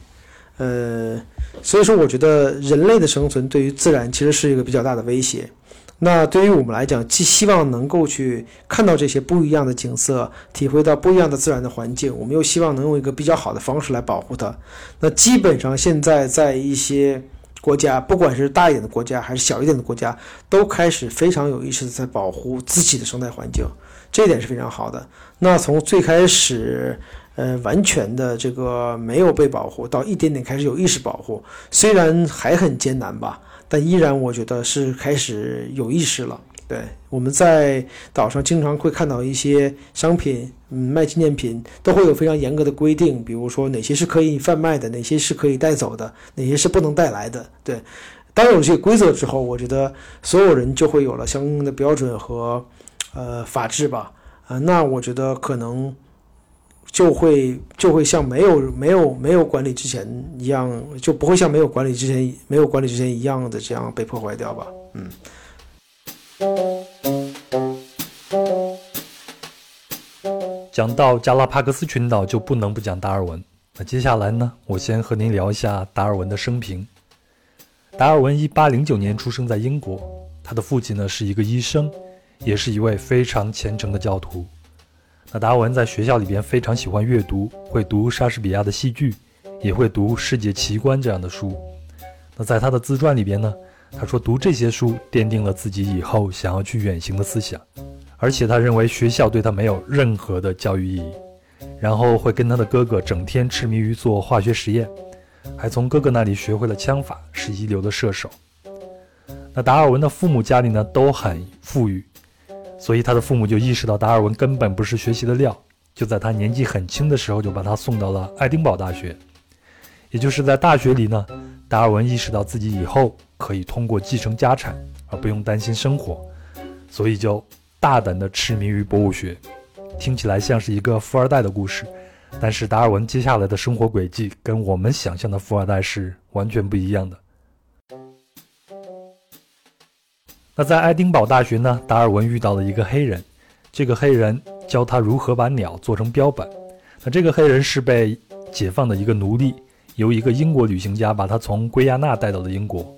呃，所以说，我觉得人类的生存对于自然其实是一个比较大的威胁。那对于我们来讲，既希望能够去看到这些不一样的景色，体会到不一样的自然的环境，我们又希望能用一个比较好的方式来保护它。那基本上现在在一些国家，不管是大一点的国家还是小一点的国家，都开始非常有意识的在保护自己的生态环境，这一点是非常好的。那从最开始。呃，完全的这个没有被保护，到一点点开始有意识保护，虽然还很艰难吧，但依然我觉得是开始有意识了。对，我们在岛上经常会看到一些商品，嗯，卖纪念品都会有非常严格的规定，比如说哪些是可以贩卖的，哪些是可以带走的，哪些是不能带来的。对，当有这些规则之后，我觉得所有人就会有了相应的标准和呃法制吧。啊，那我觉得可能。就会就会像没有没有没有管理之前一样，就不会像没有管理之前没有管理之前一样的这样被破坏掉吧？嗯。讲到加拉帕戈斯群岛，就不能不讲达尔文。那接下来呢，我先和您聊一下达尔文的生平。达尔文一八零九年出生在英国，他的父亲呢是一个医生，也是一位非常虔诚的教徒。那达尔文在学校里边非常喜欢阅读，会读莎士比亚的戏剧，也会读《世界奇观》这样的书。那在他的自传里边呢，他说读这些书奠定了自己以后想要去远行的思想，而且他认为学校对他没有任何的教育意义。然后会跟他的哥哥整天痴迷于做化学实验，还从哥哥那里学会了枪法，是一流的射手。那达尔文的父母家里呢都很富裕。所以他的父母就意识到达尔文根本不是学习的料，就在他年纪很轻的时候就把他送到了爱丁堡大学。也就是在大学里呢，达尔文意识到自己以后可以通过继承家产而不用担心生活，所以就大胆地痴迷于博物学。听起来像是一个富二代的故事，但是达尔文接下来的生活轨迹跟我们想象的富二代是完全不一样的。那在爱丁堡大学呢，达尔文遇到了一个黑人，这个黑人教他如何把鸟做成标本。那这个黑人是被解放的一个奴隶，由一个英国旅行家把他从圭亚那带到了英国。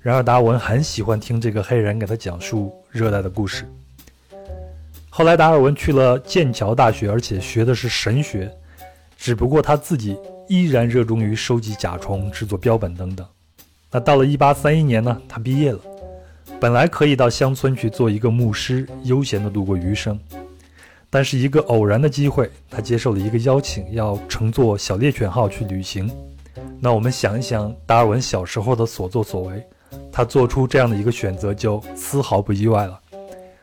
然而达尔文很喜欢听这个黑人给他讲述热带的故事。后来达尔文去了剑桥大学，而且学的是神学，只不过他自己依然热衷于收集甲虫、制作标本等等。那到了1831年呢，他毕业了。本来可以到乡村去做一个牧师，悠闲地度过余生，但是一个偶然的机会，他接受了一个邀请，要乘坐小猎犬号去旅行。那我们想一想，达尔文小时候的所作所为，他做出这样的一个选择，就丝毫不意外了。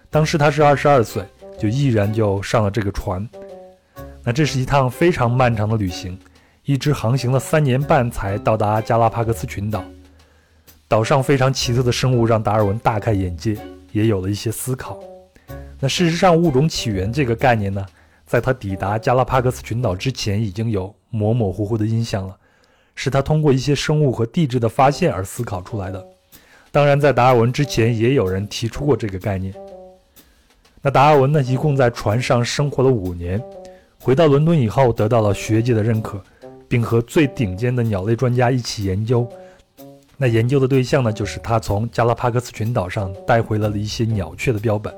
当时他是二十二岁，就毅然就上了这个船。那这是一趟非常漫长的旅行，一直航行了三年半才到达加拉帕戈斯群岛。岛上非常奇特的生物让达尔文大开眼界，也有了一些思考。那事实上，物种起源这个概念呢，在他抵达加拉帕戈斯群岛之前已经有模模糊糊的印象了，是他通过一些生物和地质的发现而思考出来的。当然，在达尔文之前也有人提出过这个概念。那达尔文呢，一共在船上生活了五年，回到伦敦以后得到了学界的认可，并和最顶尖的鸟类专家一起研究。那研究的对象呢，就是他从加拉帕戈斯群岛上带回来了一些鸟雀的标本。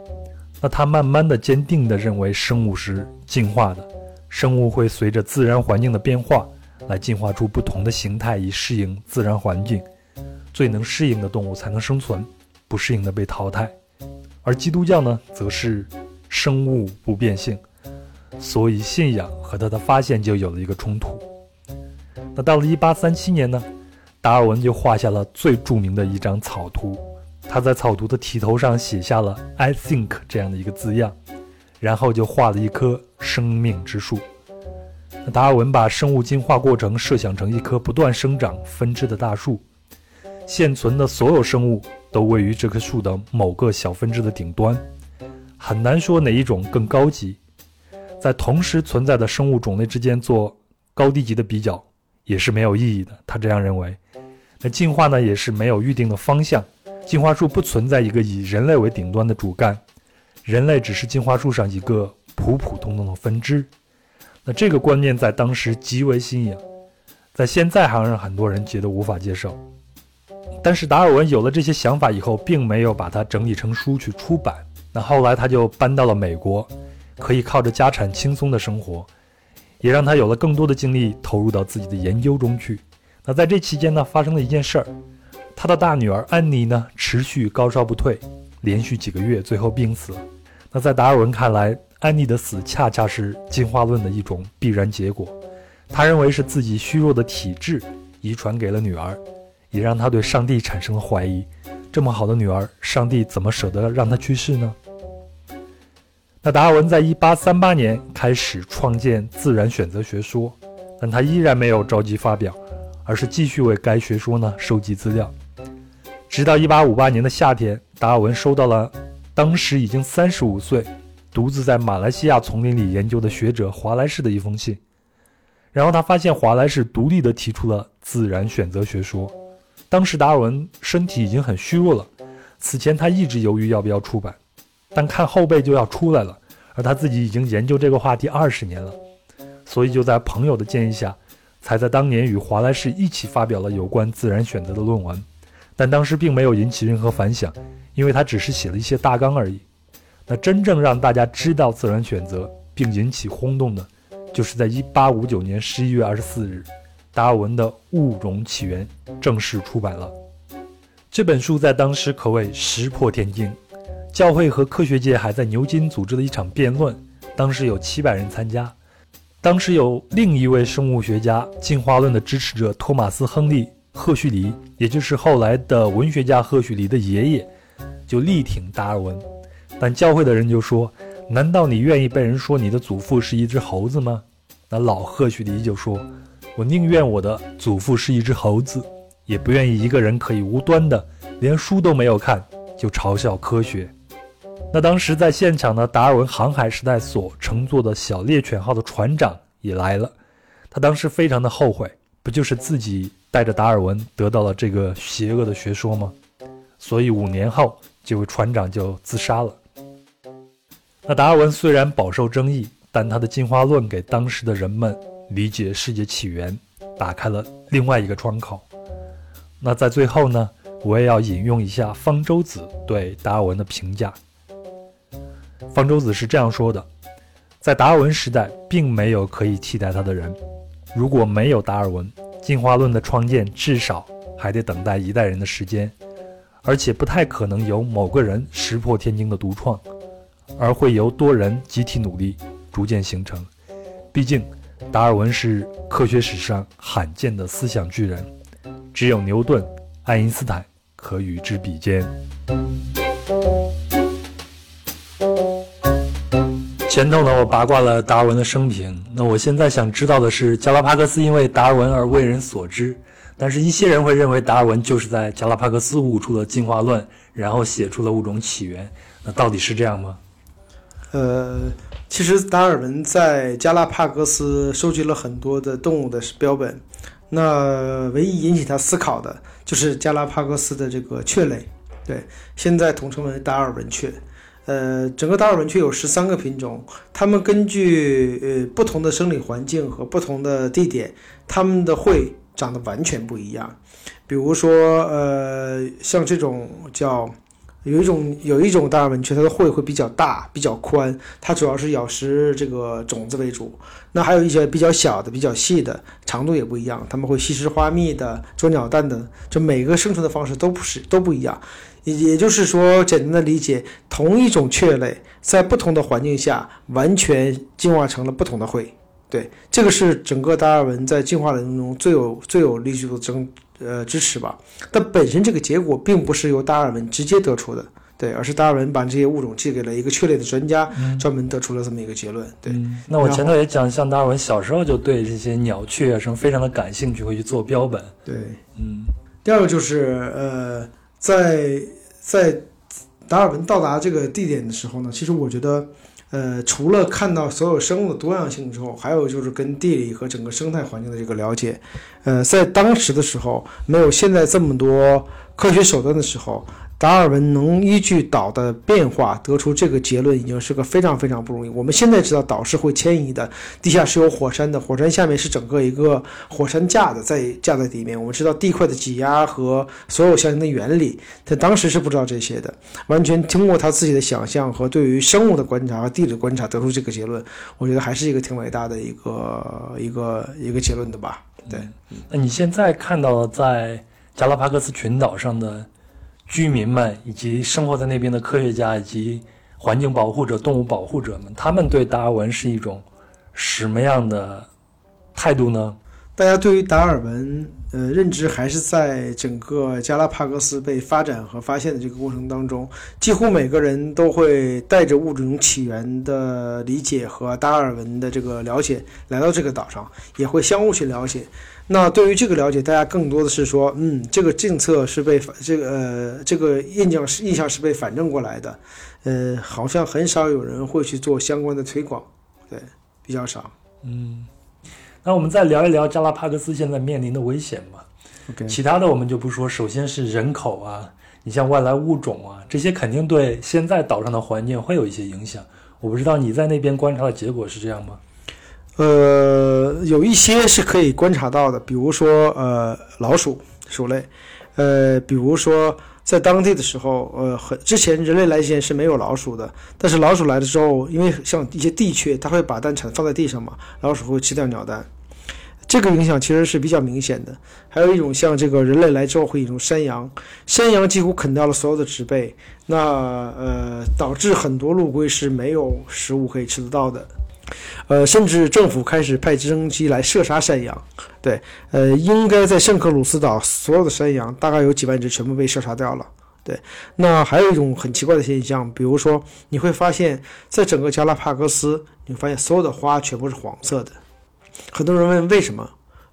那他慢慢的、坚定的认为，生物是进化的，生物会随着自然环境的变化来进化出不同的形态，以适应自然环境。最能适应的动物才能生存，不适应的被淘汰。而基督教呢，则是生物不变性，所以信仰和他的发现就有了一个冲突。那到了1837年呢？达尔文就画下了最著名的一张草图，他在草图的题头上写下了 “I think” 这样的一个字样，然后就画了一棵生命之树。达尔文把生物进化过程设想成一棵不断生长分支的大树，现存的所有生物都位于这棵树的某个小分支的顶端，很难说哪一种更高级。在同时存在的生物种类之间做高低级的比较也是没有意义的，他这样认为。那进化呢，也是没有预定的方向。进化树不存在一个以人类为顶端的主干，人类只是进化树上一个普普通通的分支。那这个观念在当时极为新颖，在现在还让很多人觉得无法接受。但是达尔文有了这些想法以后，并没有把它整理成书去出版。那后来他就搬到了美国，可以靠着家产轻松的生活，也让他有了更多的精力投入到自己的研究中去。那在这期间呢，发生了一件事儿，他的大女儿安妮呢，持续高烧不退，连续几个月，最后病死。那在达尔文看来，安妮的死恰恰是进化论的一种必然结果。他认为是自己虚弱的体质遗传给了女儿，也让他对上帝产生了怀疑。这么好的女儿，上帝怎么舍得让她去世呢？那达尔文在1838年开始创建自然选择学说，但他依然没有着急发表。而是继续为该学说呢收集资料，直到1858年的夏天，达尔文收到了当时已经35岁、独自在马来西亚丛林里研究的学者华莱士的一封信。然后他发现华莱士独立地提出了自然选择学说。当时达尔文身体已经很虚弱了，此前他一直犹豫要不要出版，但看后背就要出来了，而他自己已经研究这个话题二十年了，所以就在朋友的建议下。才在当年与华莱士一起发表了有关自然选择的论文，但当时并没有引起任何反响，因为他只是写了一些大纲而已。那真正让大家知道自然选择并引起轰动的，就是在1859年11月24日，达尔文的《物种起源》正式出版了。这本书在当时可谓石破天惊，教会和科学界还在牛津组织了一场辩论，当时有700人参加。当时有另一位生物学家，进化论的支持者托马斯·亨利·赫胥黎，也就是后来的文学家赫胥黎的爷爷，就力挺达尔文。但教会的人就说：“难道你愿意被人说你的祖父是一只猴子吗？”那老赫胥黎就说：“我宁愿我的祖父是一只猴子，也不愿意一个人可以无端的连书都没有看就嘲笑科学。”那当时在现场的达尔文航海时代所乘坐的小猎犬号的船长也来了，他当时非常的后悔，不就是自己带着达尔文得到了这个邪恶的学说吗？所以五年后，这位船长就自杀了。那达尔文虽然饱受争议，但他的进化论给当时的人们理解世界起源打开了另外一个窗口。那在最后呢，我也要引用一下方舟子对达尔文的评价。方舟子是这样说的：在达尔文时代，并没有可以替代他的人。如果没有达尔文，进化论的创建至少还得等待一代人的时间，而且不太可能由某个人石破天惊的独创，而会由多人集体努力逐渐形成。毕竟，达尔文是科学史上罕见的思想巨人，只有牛顿、爱因斯坦可与之比肩。前头呢，我八卦了达尔文的生平。那我现在想知道的是，加拉帕戈斯因为达尔文而为人所知，但是一些人会认为达尔文就是在加拉帕戈斯悟出了进化论，然后写出了物种起源。那到底是这样吗？呃，其实达尔文在加拉帕戈斯收集了很多的动物的标本，那唯一引起他思考的就是加拉帕戈斯的这个雀类，对，现在统称为达尔文雀。呃，整个达尔文雀有十三个品种，它们根据呃不同的生理环境和不同的地点，它们的喙长得完全不一样。比如说，呃，像这种叫有一种有一种达尔文雀，它的喙会比较大、比较宽，它主要是咬食这个种子为主。那还有一些比较小的、比较细的，长度也不一样，它们会吸食花蜜的、捉鸟蛋的，就每个生存的方式都不是都不一样。也就是说，简单的理解，同一种雀类在不同的环境下，完全进化成了不同的喙。对，这个是整个达尔文在进化论中最有最有力度的争呃支持吧。但本身这个结果并不是由达尔文直接得出的，对，而是达尔文把这些物种寄给了一个雀类的专家，专门得出了这么一个结论。对，那我前头也讲，像达尔文小时候就对这些鸟雀啊什么非常的感兴趣，会去做标本。对，嗯。第二个就是呃，在在达尔文到达这个地点的时候呢，其实我觉得，呃，除了看到所有生物的多样性之后，还有就是跟地理和整个生态环境的这个了解。呃，在当时的时候，没有现在这么多科学手段的时候。达尔文能依据岛的变化得出这个结论，已经是个非常非常不容易。我们现在知道岛是会迁移的，地下是有火山的，火山下面是整个一个火山架的，在架在底面。我们知道地块的挤压和所有相应的原理，他当时是不知道这些的，完全通过他自己的想象和对于生物的观察和地理观察得出这个结论。我觉得还是一个挺伟大的一个一个一个结论的吧。对，那你现在看到在加拉帕戈斯群岛上的？居民们以及生活在那边的科学家以及环境保护者、动物保护者们，他们对达尔文是一种什么样的态度呢？大家对于达尔文，呃，认知还是在整个加拉帕戈斯被发展和发现的这个过程当中，几乎每个人都会带着物种起源的理解和达尔文的这个了解来到这个岛上，也会相互去了解。那对于这个了解，大家更多的是说，嗯，这个政策是被反这个呃这个印象是印象是被反正过来的，呃，好像很少有人会去做相关的推广，对，比较少。嗯，那我们再聊一聊加拉帕戈斯现在面临的危险吧。其他的我们就不说，首先是人口啊，你像外来物种啊，这些肯定对现在岛上的环境会有一些影响。我不知道你在那边观察的结果是这样吗？呃，有一些是可以观察到的，比如说呃老鼠鼠类，呃，比如说在当地的时候，呃，很之前人类来之前是没有老鼠的，但是老鼠来的时候，因为像一些地雀，它会把蛋产放在地上嘛，老鼠会吃掉鸟蛋，这个影响其实是比较明显的。还有一种像这个人类来之后会引入山羊，山羊几乎啃掉了所有的植被，那呃导致很多陆龟是没有食物可以吃得到的。呃，甚至政府开始派直升机来射杀山羊。对，呃，应该在圣克鲁斯岛所有的山羊大概有几万只全部被射杀掉了。对，那还有一种很奇怪的现象，比如说你会发现在整个加拉帕戈斯，你会发现所有的花全部是黄色的。很多人问为什么？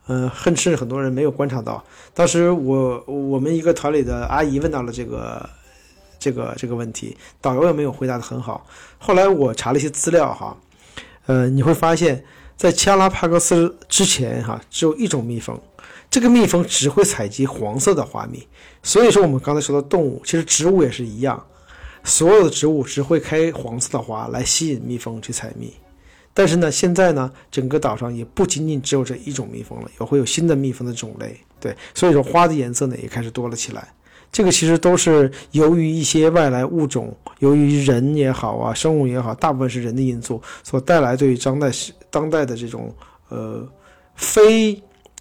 呃，甚至很多人没有观察到。当时我我们一个团里的阿姨问到了这个。这个这个问题，导游也没有回答的很好。后来我查了一些资料哈，呃，你会发现在加拉帕戈斯之前哈，只有一种蜜蜂，这个蜜蜂只会采集黄色的花蜜。所以说我们刚才说的动物，其实植物也是一样，所有的植物只会开黄色的花来吸引蜜蜂去采蜜。但是呢，现在呢，整个岛上也不仅仅只有这一种蜜蜂了，也会有新的蜜蜂的种类。对，所以说花的颜色呢也开始多了起来。这个其实都是由于一些外来物种，由于人也好啊，生物也好，大部分是人的因素所带来对于当代当代的这种呃非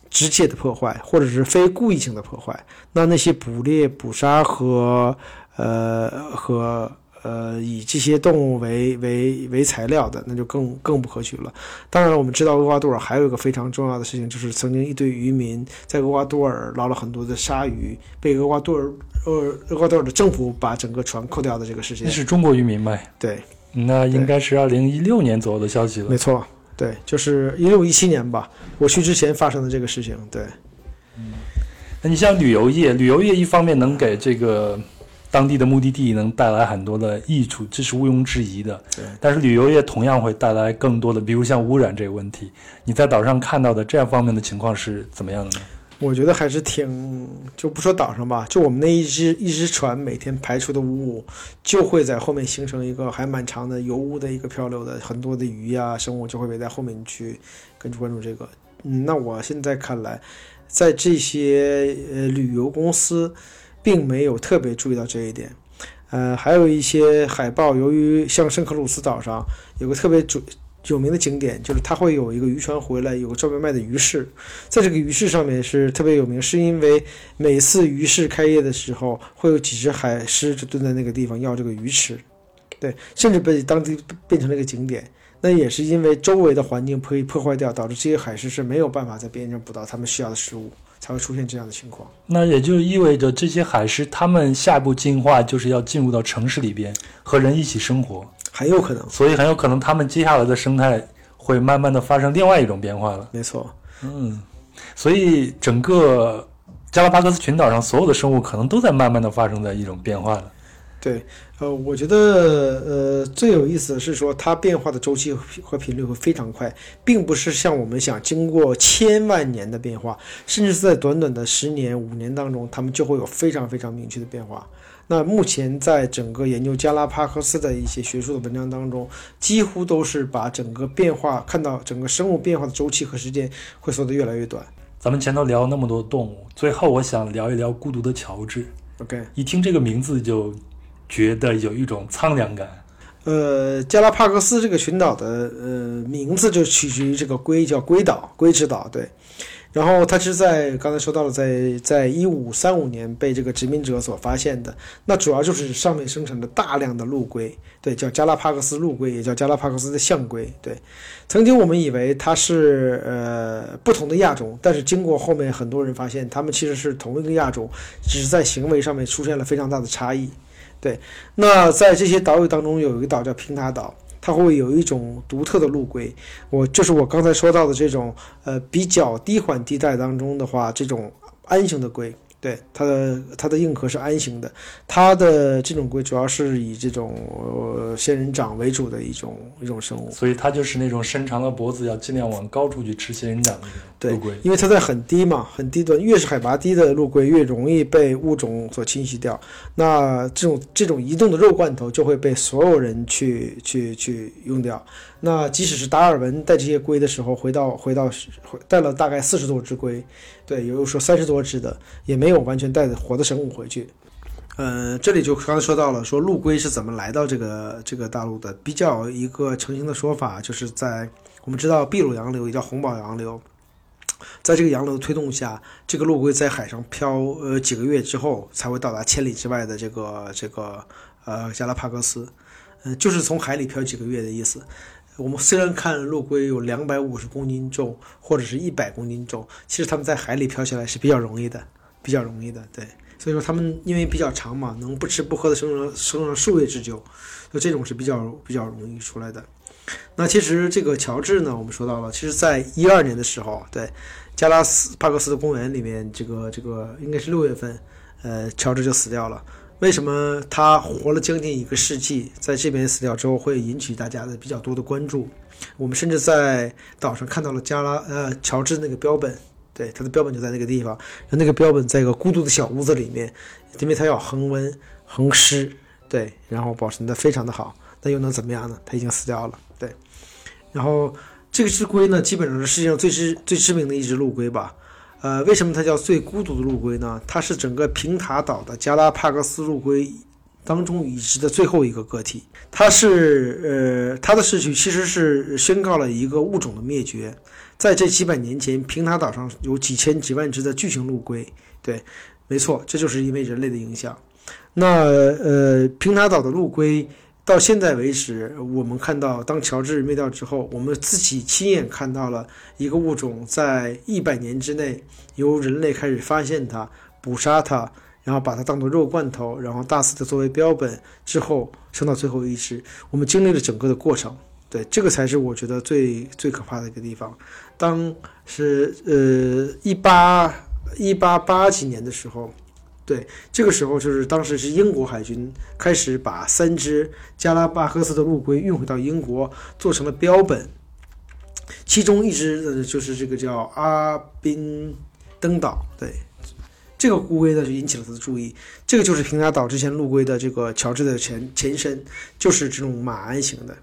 直接的破坏，或者是非故意性的破坏。那那些捕猎、捕杀和呃和。呃，以这些动物为为为材料的，那就更更不可取了。当然，我们知道厄瓜多尔还有一个非常重要的事情，就是曾经一堆渔民在厄瓜多尔捞了很多的鲨鱼，被厄瓜多尔厄厄瓜多尔的政府把整个船扣掉的这个事情。那是中国渔民呗？对，那应该是二零一六年左右的消息了。没错，对，就是一六一七年吧，我去之前发生的这个事情。对，嗯，那你像旅游业，旅游业一方面能给这个。当地的目的地能带来很多的益处，这是毋庸置疑的。对，但是旅游业同样会带来更多的，比如像污染这个问题。你在岛上看到的这样方面的情况是怎么样的呢？我觉得还是挺，就不说岛上吧，就我们那一只一只船每天排出的污物，就会在后面形成一个还蛮长的油污的一个漂流的，很多的鱼呀生物就会围在后面去跟关注这个。嗯，那我现在看来，在这些呃旅游公司。并没有特别注意到这一点，呃，还有一些海豹，由于像圣克鲁斯岛上有个特别主有名的景点，就是它会有一个渔船回来，有个专门卖的鱼市，在这个鱼市上面是特别有名，是因为每次鱼市开业的时候，会有几只海狮就蹲在那个地方要这个鱼吃，对，甚至被当地变成了一个景点，那也是因为周围的环境被破坏掉，导致这些海狮是没有办法在边上捕到它们需要的食物。才会出现这样的情况。那也就意味着这些海狮，它们下一步进化就是要进入到城市里边和人一起生活，很有可能。所以很有可能它们接下来的生态会慢慢的发生另外一种变化了。没错，嗯，所以整个加拉帕戈斯群岛上所有的生物可能都在慢慢的发生在一种变化了。对，呃，我觉得，呃，最有意思的是说，它变化的周期和频率会非常快，并不是像我们想经过千万年的变化，甚至是在短短的十年、五年当中，它们就会有非常非常明确的变化。那目前在整个研究加拉帕克斯的一些学术的文章当中，几乎都是把整个变化看到整个生物变化的周期和时间会缩得越来越短。咱们前头聊那么多动物，最后我想聊一聊孤独的乔治。OK，一听这个名字就。觉得有一种苍凉感。呃，加拉帕戈斯这个群岛的呃名字就取决于这个龟，叫龟岛，龟之岛。对。然后它是在刚才说到了，在在一五三五年被这个殖民者所发现的。那主要就是上面生产的大量的陆龟，对，叫加拉帕戈斯陆龟，也叫加拉帕戈斯的象龟。对，曾经我们以为它是呃不同的亚种，但是经过后面很多人发现，它们其实是同一个亚种，只是在行为上面出现了非常大的差异。对，那在这些岛屿当中，有一个岛叫平塔岛，它会有一种独特的陆龟。我就是我刚才说到的这种，呃，比较低缓地带当中的话，这种安形的龟。对它的它的硬壳是安形的，它的这种龟主要是以这种呃仙人掌为主的一种一种生物，所以它就是那种伸长了脖子要尽量往高处去吃仙人掌的陆龟。因为它在很低嘛，很低端，越是海拔低的陆龟越容易被物种所侵袭掉。那这种这种移动的肉罐头就会被所有人去去去用掉。那即使是达尔文带这些龟的时候，回到回到带了大概四十多只龟，对，也有说三十多只的，也没有完全带着活的生物回去。呃，这里就刚才说到了，说陆龟是怎么来到这个这个大陆的？比较一个成型的说法，就是在我们知道秘鲁洋流也叫红宝洋流，在这个洋流的推动下，这个陆龟在海上漂呃几个月之后，才会到达千里之外的这个这个呃加拉帕戈斯，嗯，就是从海里漂几个月的意思。我们虽然看陆龟有两百五十公斤重，或者是一百公斤重，其实它们在海里漂起来是比较容易的，比较容易的。对，所以说它们因为比较长嘛，能不吃不喝的生存生成数月之久，就这种是比较比较容易出来的。那其实这个乔治呢，我们说到了，其实在一二年的时候，对加拉斯帕克斯的公园里面，这个这个应该是六月份，呃，乔治就死掉了。为什么他活了将近一个世纪，在这边死掉之后会引起大家的比较多的关注？我们甚至在岛上看到了加拉呃乔治那个标本，对，他的标本就在那个地方。那个标本在一个孤独的小屋子里面，因为它要恒温恒湿，对，然后保存的非常的好。那又能怎么样呢？它已经死掉了，对。然后这只龟呢，基本上是世界上最知最知名的一只陆龟吧。呃，为什么它叫最孤独的陆龟呢？它是整个平塔岛的加拉帕戈斯陆龟当中已知的最后一个个体。它是呃，它的逝去其实是宣告了一个物种的灭绝。在这几百年前，平塔岛上有几千几万只的巨型陆龟。对，没错，这就是因为人类的影响。那呃，平塔岛的陆龟。到现在为止，我们看到，当乔治灭掉之后，我们自己亲眼看到了一个物种在一百年之内由人类开始发现它、捕杀它，然后把它当做肉罐头，然后大肆的作为标本，之后剩到最后一只。我们经历了整个的过程，对这个才是我觉得最最可怕的一个地方。当是呃一八一八八几年的时候。对，这个时候就是当时是英国海军开始把三只加拉巴赫斯的陆龟运回到英国，做成了标本。其中一只呃就是这个叫阿宾登岛，对，这个乌龟呢就引起了他的注意。这个就是平沙岛之前陆龟的这个乔治的前前身，就是这种马鞍型的。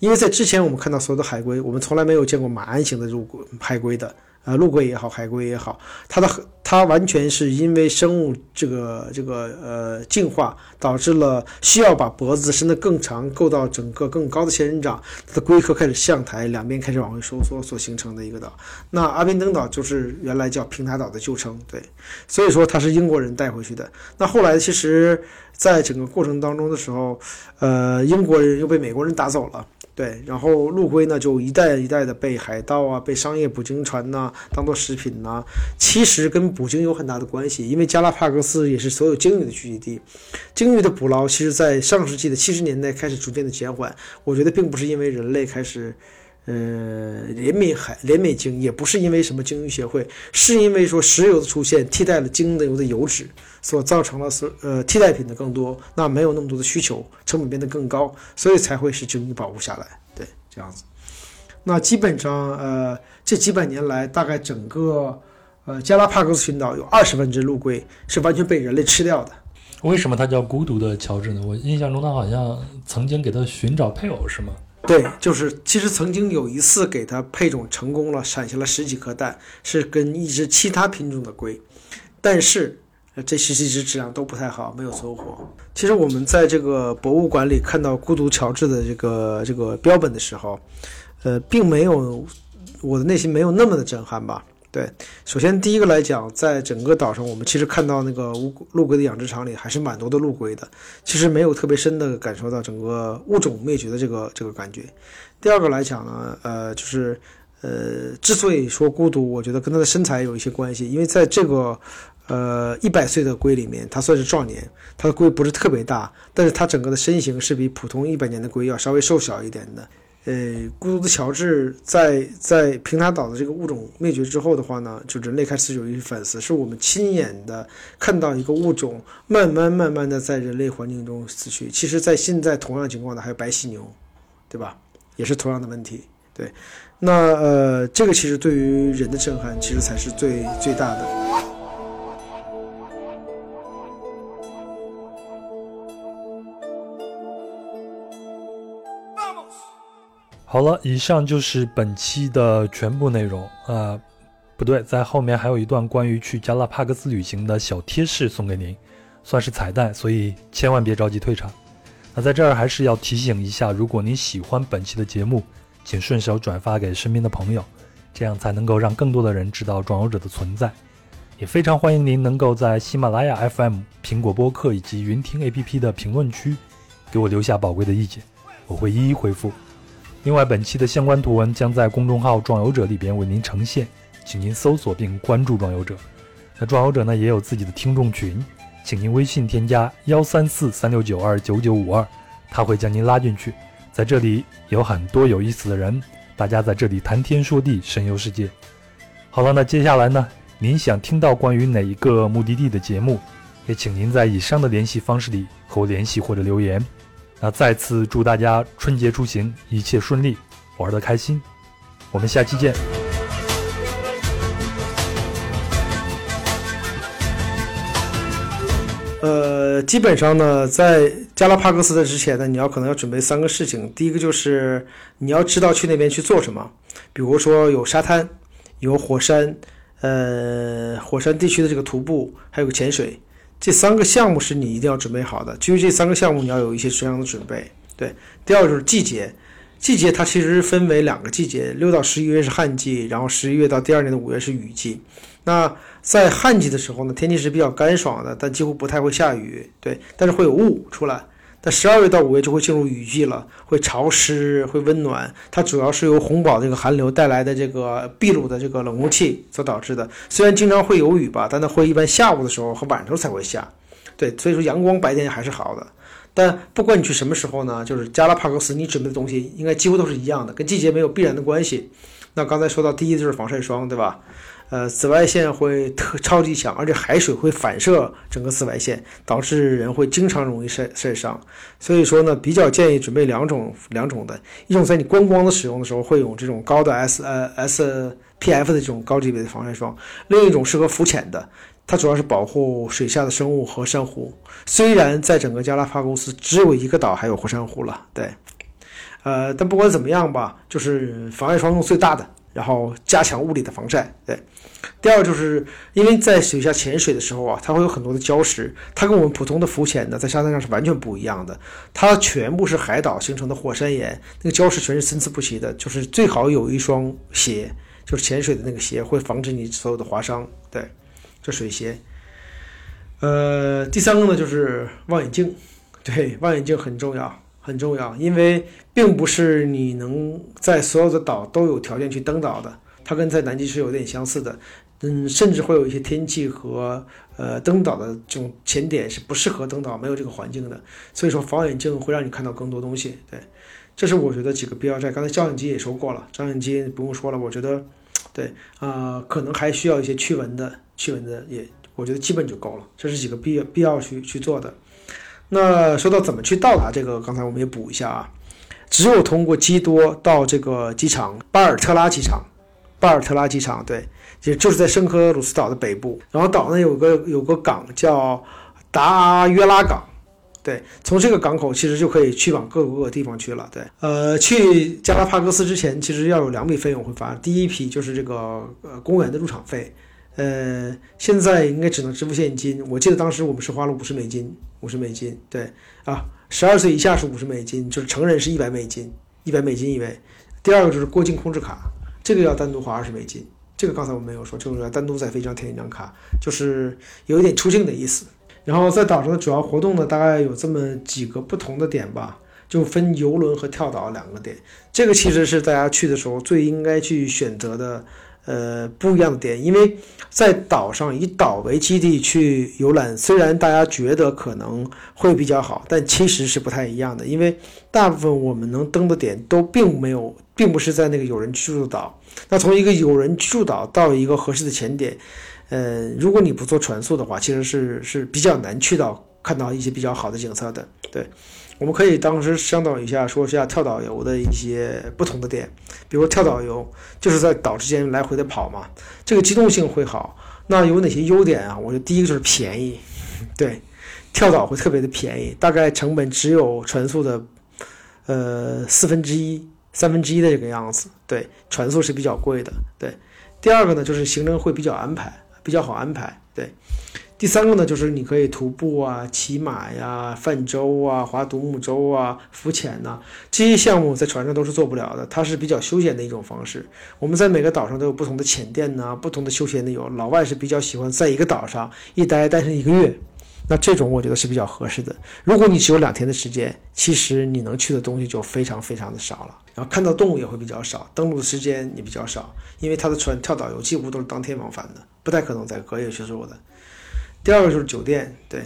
因为在之前我们看到所有的海龟，我们从来没有见过马鞍型的陆龟海龟的。呃，陆龟也好，海龟也好，它的它完全是因为生物这个这个呃进化，导致了需要把脖子伸得更长，够到整个更高的仙人掌，它的龟壳开始向台，两边开始往回收缩所形成的一个岛。那阿宾登岛就是原来叫平台岛的旧称，对，所以说它是英国人带回去的。那后来其实，在整个过程当中的时候，呃，英国人又被美国人打走了。对，然后陆龟呢，就一代一代的被海盗啊，被商业捕鲸船呐当做食品呐。其实跟捕鲸有很大的关系，因为加拉帕戈斯也是所有鲸鱼的聚集地。鲸鱼的捕捞，其实在上世纪的七十年代开始逐渐的减缓。我觉得并不是因为人类开始。呃，怜悯海怜悯鲸，也不是因为什么鲸鱼协会，是因为说石油的出现替代了鲸的油的油脂，所造成了是呃替代品的更多，那没有那么多的需求，成本变得更高，所以才会使鲸鱼保护下来。对，这样子。那基本上呃这几百年来，大概整个呃加拉帕戈斯群岛有二十万只陆龟是完全被人类吃掉的。为什么它叫孤独的乔治呢？我印象中他好像曾经给他寻找配偶，是吗？对，就是其实曾经有一次给它配种成功了，产下了十几颗蛋，是跟一只其他品种的龟，但是这十几只质量都不太好，没有收获。其实我们在这个博物馆里看到孤独乔治的这个这个标本的时候，呃，并没有我的内心没有那么的震撼吧。对，首先第一个来讲，在整个岛上，我们其实看到那个乌陆龟的养殖场里还是蛮多的陆龟的，其实没有特别深的感受到整个物种灭绝的这个这个感觉。第二个来讲呢，呃，就是呃，之所以说孤独，我觉得跟他的身材有一些关系，因为在这个呃一百岁的龟里面，它算是壮年，它的龟不是特别大，但是它整个的身形是比普通一百年的龟要稍微瘦小一点的。呃，孤独的乔治在在平塔岛的这个物种灭绝之后的话呢，就人类开始有一些反思，是我们亲眼的看到一个物种慢慢慢慢的在人类环境中死去。其实，在现在同样情况的还有白犀牛，对吧？也是同样的问题。对，那呃，这个其实对于人的震撼，其实才是最最大的。好了，以上就是本期的全部内容啊，不对，在后面还有一段关于去加拉帕戈斯旅行的小贴士送给您，算是彩蛋，所以千万别着急退场。那在这儿还是要提醒一下，如果您喜欢本期的节目，请顺手转发给身边的朋友，这样才能够让更多的人知道壮游者的存在。也非常欢迎您能够在喜马拉雅 FM、苹果播客以及云听 APP 的评论区给我留下宝贵的意见，我会一一回复。另外，本期的相关图文将在公众号“壮游者”里边为您呈现，请您搜索并关注“壮游者”。那壮游者呢也有自己的听众群，请您微信添加幺三四三六九二九九五二，他会将您拉进去。在这里有很多有意思的人，大家在这里谈天说地，神游世界。好了，那接下来呢，您想听到关于哪一个目的地的节目，也请您在以上的联系方式里和我联系或者留言。那再次祝大家春节出行一切顺利，玩得开心。我们下期见。呃，基本上呢，在加拉帕戈斯的之前呢，你要可能要准备三个事情。第一个就是你要知道去那边去做什么，比如说有沙滩，有火山，呃，火山地区的这个徒步，还有潜水，这三个项目是你一定要准备好的。基于这三个项目，你要有一些这样的准备。对，第二个就是季节，季节它其实分为两个季节，六到十一月是旱季，然后十一月到第二年的五月是雨季。那在旱季的时候呢，天气是比较干爽的，但几乎不太会下雨，对，但是会有雾出来。那十二月到五月就会进入雨季了，会潮湿，会温暖。它主要是由红宝这个寒流带来的这个秘鲁的这个冷空气所导致的。虽然经常会有雨吧，但它会一般下午的时候和晚上才会下。对，所以说阳光白天还是好的。但不管你去什么时候呢，就是加拉帕戈斯，你准备的东西应该几乎都是一样的，跟季节没有必然的关系。那刚才说到第一就是防晒霜，对吧？呃，紫外线会特超级强，而且海水会反射整个紫外线，导致人会经常容易晒晒伤。所以说呢，比较建议准备两种两种的，一种在你观光的使用的时候会用这种高的 S 呃 SPF 的这种高级别的防晒霜，另一种适合浮潜的，它主要是保护水下的生物和珊瑚。虽然在整个加拉帕戈斯只有一个岛还有活珊瑚了，对，呃，但不管怎么样吧，就是防晒霜用最大的。然后加强物理的防晒，对。第二就是因为在水下潜水的时候啊，它会有很多的礁石，它跟我们普通的浮潜呢，在沙滩上是完全不一样的。它全部是海岛形成的火山岩，那个礁石全是参差不齐的，就是最好有一双鞋，就是潜水的那个鞋，会防止你所有的划伤。对，这水鞋。呃，第三个呢就是望远镜，对，望远镜很重要。很重要，因为并不是你能在所有的岛都有条件去登岛的，它跟在南极是有点相似的，嗯，甚至会有一些天气和呃登岛的这种潜点是不适合登岛，没有这个环境的，所以说望远镜会让你看到更多东西。对，这是我觉得几个必要在。刚才照相机也说过了，照相机不用说了，我觉得，对啊，可能还需要一些驱蚊的，驱蚊的也，我觉得基本就够了。这是几个必要必要去去做的。那说到怎么去到达这个，刚才我们也补一下啊，只有通过基多到这个机场巴尔特拉机场，巴尔特拉机场对，也就是在圣克鲁斯岛的北部，然后岛呢有个有个港叫达约拉港，对，从这个港口其实就可以去往各个各个地方去了，对，呃，去加拉帕戈斯之前其实要有两笔费用会发，第一批就是这个呃公园的入场费。呃，现在应该只能支付现金。我记得当时我们是花了五十美金，五十美金。对啊，十二岁以下是五十美金，就是成人是一百美金，一百美金一位。第二个就是过境控制卡，这个要单独花二十美金。这个刚才我没有说，就是要单独在飞机上填一张卡，就是有一点出境的意思。然后在岛上的主要活动呢，大概有这么几个不同的点吧，就分游轮和跳岛两个点。这个其实是大家去的时候最应该去选择的。呃，不一样的点，因为在岛上以岛为基地去游览，虽然大家觉得可能会比较好，但其实是不太一样的。因为大部分我们能登的点都并没有，并不是在那个有人居住的岛。那从一个有人居住岛到一个合适的潜点，呃，如果你不做船速的话，其实是是比较难去到看到一些比较好的景色的。对。我们可以当时商讨一下，说一下跳岛游的一些不同的点，比如说跳岛游就是在岛之间来回的跑嘛，这个机动性会好。那有哪些优点啊？我觉得第一个就是便宜，[LAUGHS] 对，跳岛会特别的便宜，大概成本只有船速的呃四分之一、三分之一的这个样子。对，船速是比较贵的。对，第二个呢就是行程会比较安排，比较好安排。对。第三个呢，就是你可以徒步啊、骑马呀、泛舟啊、划独木舟啊、浮潜呐，这些项目在船上都是做不了的。它是比较休闲的一种方式。我们在每个岛上都有不同的潜店呐，不同的休闲的游。老外是比较喜欢在一个岛上一待待上一个月，那这种我觉得是比较合适的。如果你只有两天的时间，其实你能去的东西就非常非常的少了，然后看到动物也会比较少，登陆的时间也比较少，因为它的船跳岛游几乎都是当天往返的，不太可能在隔夜去做的。第二个就是酒店，对，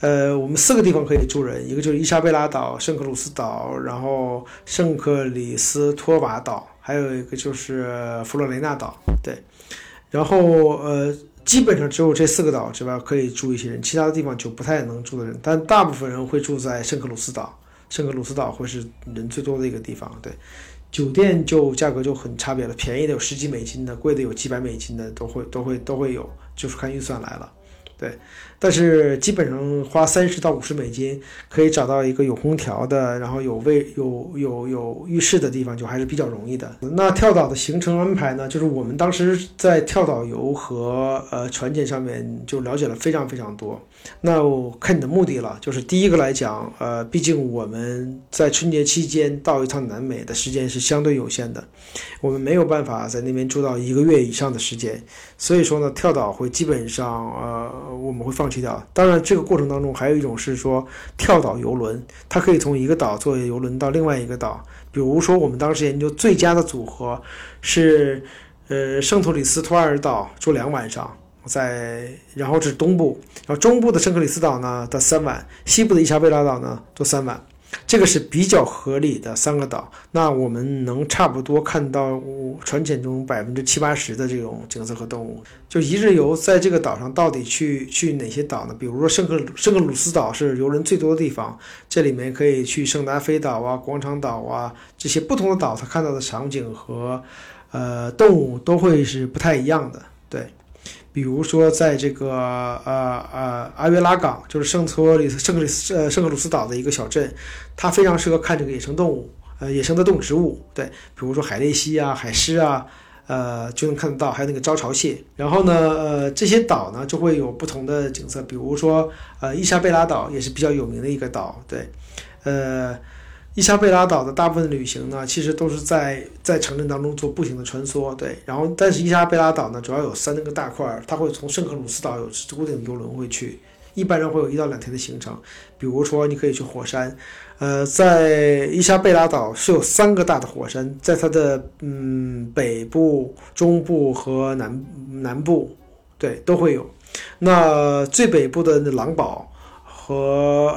呃，我们四个地方可以住人，一个就是伊莎贝拉岛、圣克鲁斯岛，然后圣克里斯托瓦岛，还有一个就是佛罗雷纳岛，对，然后呃，基本上只有这四个岛之外可以住一些人，其他的地方就不太能住的人。但大部分人会住在圣克鲁斯岛，圣克鲁斯岛会是人最多的一个地方。对，酒店就价格就很差别了，便宜的有十几美金的，贵的有几百美金的，都会都会都会有，就是看预算来了。对，但是基本上花三十到五十美金可以找到一个有空调的，然后有卫有有有浴室的地方，就还是比较容易的。那跳岛的行程安排呢？就是我们当时在跳岛游和呃船检上面就了解了非常非常多。那我看你的目的了，就是第一个来讲，呃，毕竟我们在春节期间到一趟南美的时间是相对有限的，我们没有办法在那边住到一个月以上的时间，所以说呢，跳岛会基本上呃。我们会放去掉。当然，这个过程当中还有一种是说跳岛游轮，它可以从一个岛坐游轮到另外一个岛。比如说，我们当时研究最佳的组合是，呃，圣托里斯托尔岛住两晚上，在然后是东部，然后中部的圣克里斯岛呢到三晚，西部的伊莎贝拉岛呢做三晚。这个是比较合理的三个岛，那我们能差不多看到船潜中百分之七八十的这种景色和动物。就一日游在这个岛上到底去去哪些岛呢？比如说圣克圣克鲁斯岛是游人最多的地方，这里面可以去圣达菲岛啊、广场岛啊这些不同的岛，它看到的场景和呃动物都会是不太一样的，对。比如说，在这个呃呃阿约拉港，就是圣托里圣克里斯呃圣克鲁斯岛的一个小镇，它非常适合看这个野生动物，呃野生的动植物，对，比如说海鬣蜥啊、海狮啊，呃就能看得到，还有那个招潮蟹。然后呢，呃这些岛呢就会有不同的景色，比如说呃伊莎贝拉岛也是比较有名的一个岛，对，呃。伊莎贝拉岛的大部分旅行呢，其实都是在在城镇当中做步行的穿梭，对。然后，但是伊莎贝拉岛呢，主要有三个大块，它会从圣克鲁斯岛有固定的游轮会去，一般人会有一到两天的行程。比如说，你可以去火山，呃，在伊莎贝拉岛是有三个大的火山，在它的嗯北部、中部和南南部，对，都会有。那最北部的那狼堡和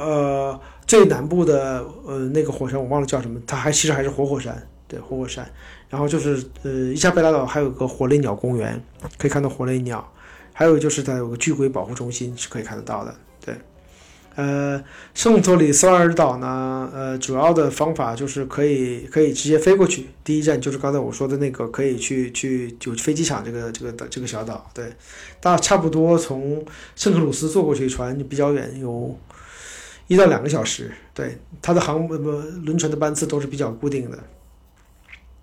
呃。最南部的呃那个火山我忘了叫什么，它还其实还是活火山，对活火山。然后就是呃伊莎贝拉岛还有个火雷鸟公园，可以看到火雷鸟。还有就是它有个巨龟保护中心是可以看得到的，对。呃圣托里斯尔岛呢，呃主要的方法就是可以可以直接飞过去，第一站就是刚才我说的那个可以去去就飞机场这个这个的这个小岛，对。大差不多从圣克鲁斯坐过去船就比较远，有。一到两个小时，对它的航不轮船的班次都是比较固定的。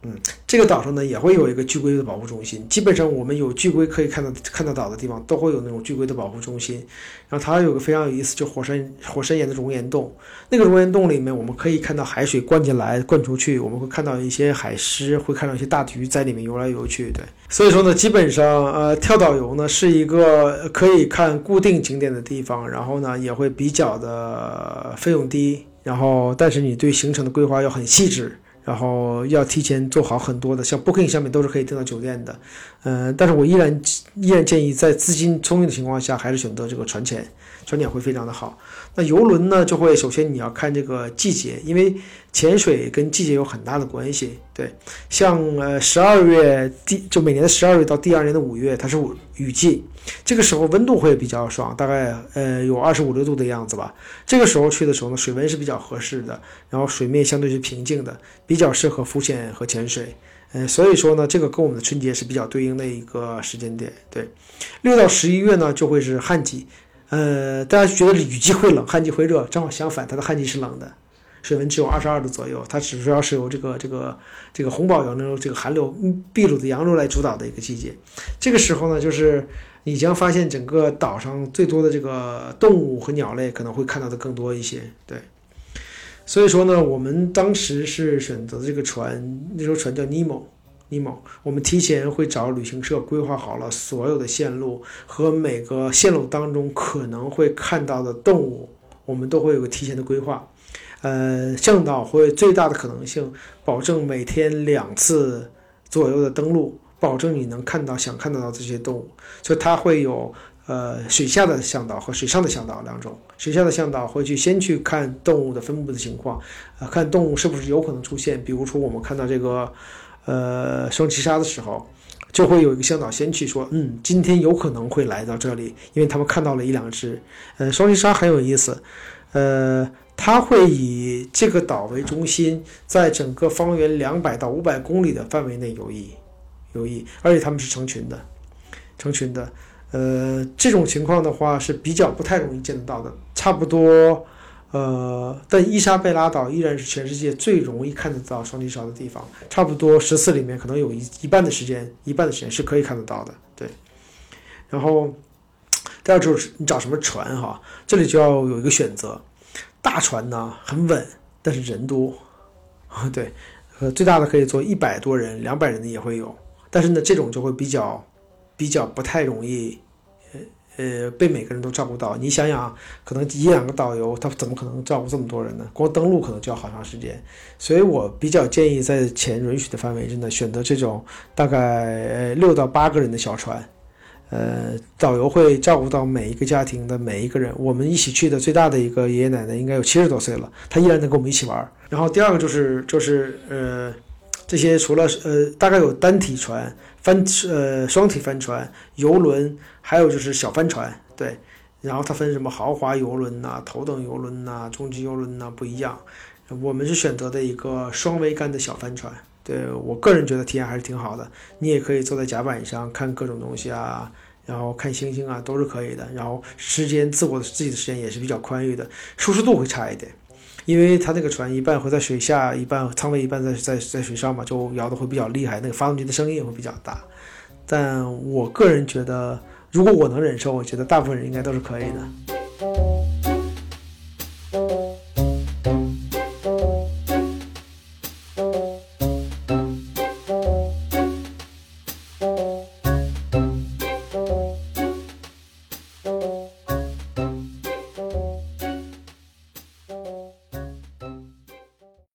嗯，这个岛上呢也会有一个巨龟的保护中心。基本上我们有巨龟可以看到看到岛的地方，都会有那种巨龟的保护中心。然后它有个非常有意思，就火山火山岩的熔岩洞。那个熔岩洞里面，我们可以看到海水灌进来、灌出去，我们会看到一些海狮，会看到一些大鱼在里面游来游去。对，所以说呢，基本上呃，跳岛游呢是一个可以看固定景点的地方，然后呢也会比较的费用低，然后但是你对行程的规划要很细致。然后要提前做好很多的，像 Booking 上面都是可以订到酒店的，嗯，但是我依然依然建议在资金充裕的情况下，还是选择这个船潜，船潜会非常的好。那游轮呢，就会首先你要看这个季节，因为潜水跟季节有很大的关系。对，像呃十二月第就每年的十二月到第二年的五月，它是雨季。这个时候温度会比较爽，大概呃有二十五六度的样子吧。这个时候去的时候呢，水温是比较合适的，然后水面相对是平静的，比较适合浮潜和潜水。呃，所以说呢，这个跟我们的春节是比较对应的一个时间点。对，六到十一月呢就会是旱季。呃，大家觉得雨季会冷，旱季会热，正好相反，它的旱季是冷的。水温只有二十二度左右，它只主要是由这个这个这个红宝洋流这个寒流秘鲁的洋流来主导的一个季节。这个时候呢，就是你将发现整个岛上最多的这个动物和鸟类可能会看到的更多一些。对，所以说呢，我们当时是选择这个船，那艘船叫尼莫，尼莫。我们提前会找旅行社规划好了所有的线路和每个线路当中可能会看到的动物，我们都会有个提前的规划。呃，向导会最大的可能性保证每天两次左右的登陆，保证你能看到想看到的这些动物。所以它会有呃水下的向导和水上的向导两种。水下的向导会去先去看动物的分布的情况，啊，看动物是不是有可能出现。比如说我们看到这个呃双鳍鲨的时候，就会有一个向导先去说，嗯，今天有可能会来到这里，因为他们看到了一两只。呃，双髻鲨很有意思，呃，它会以这个岛为中心，在整个方圆两百到五百公里的范围内游弋，游弋，而且它们是成群的，成群的。呃，这种情况的话是比较不太容易见得到的，差不多。呃，但伊莎贝拉岛依然是全世界最容易看得到双髻鲨的地方，差不多十次里面可能有一一半的时间，一半的时间是可以看得到的。对，然后第二就是你找什么船哈，这里就要有一个选择，大船呢很稳，但是人多，[LAUGHS] 对，呃，最大的可以坐一百多人，两百人的也会有，但是呢，这种就会比较比较不太容易。呃，被每个人都照顾到，你想想，可能一两个导游，他怎么可能照顾这么多人呢？光登陆可能就要好长时间，所以我比较建议在钱允许的范围之内，选择这种大概六到八个人的小船，呃，导游会照顾到每一个家庭的每一个人。我们一起去的最大的一个爷爷奶奶应该有七十多岁了，他依然能跟我们一起玩。然后第二个就是就是呃，这些除了呃，大概有单体船。帆呃双体帆船、游轮，还有就是小帆船，对，然后它分什么豪华游轮呐、头等游轮呐、中级游轮呐不一样。我们是选择的一个双桅杆的小帆船，对我个人觉得体验还是挺好的。你也可以坐在甲板上看各种东西啊，然后看星星啊，都是可以的。然后时间自我自己的时间也是比较宽裕的，舒适度会差一点。因为它那个船一半会在水下，一半舱位一半在在在水上嘛，就摇的会比较厉害，那个发动机的声音也会比较大。但我个人觉得，如果我能忍受，我觉得大部分人应该都是可以的。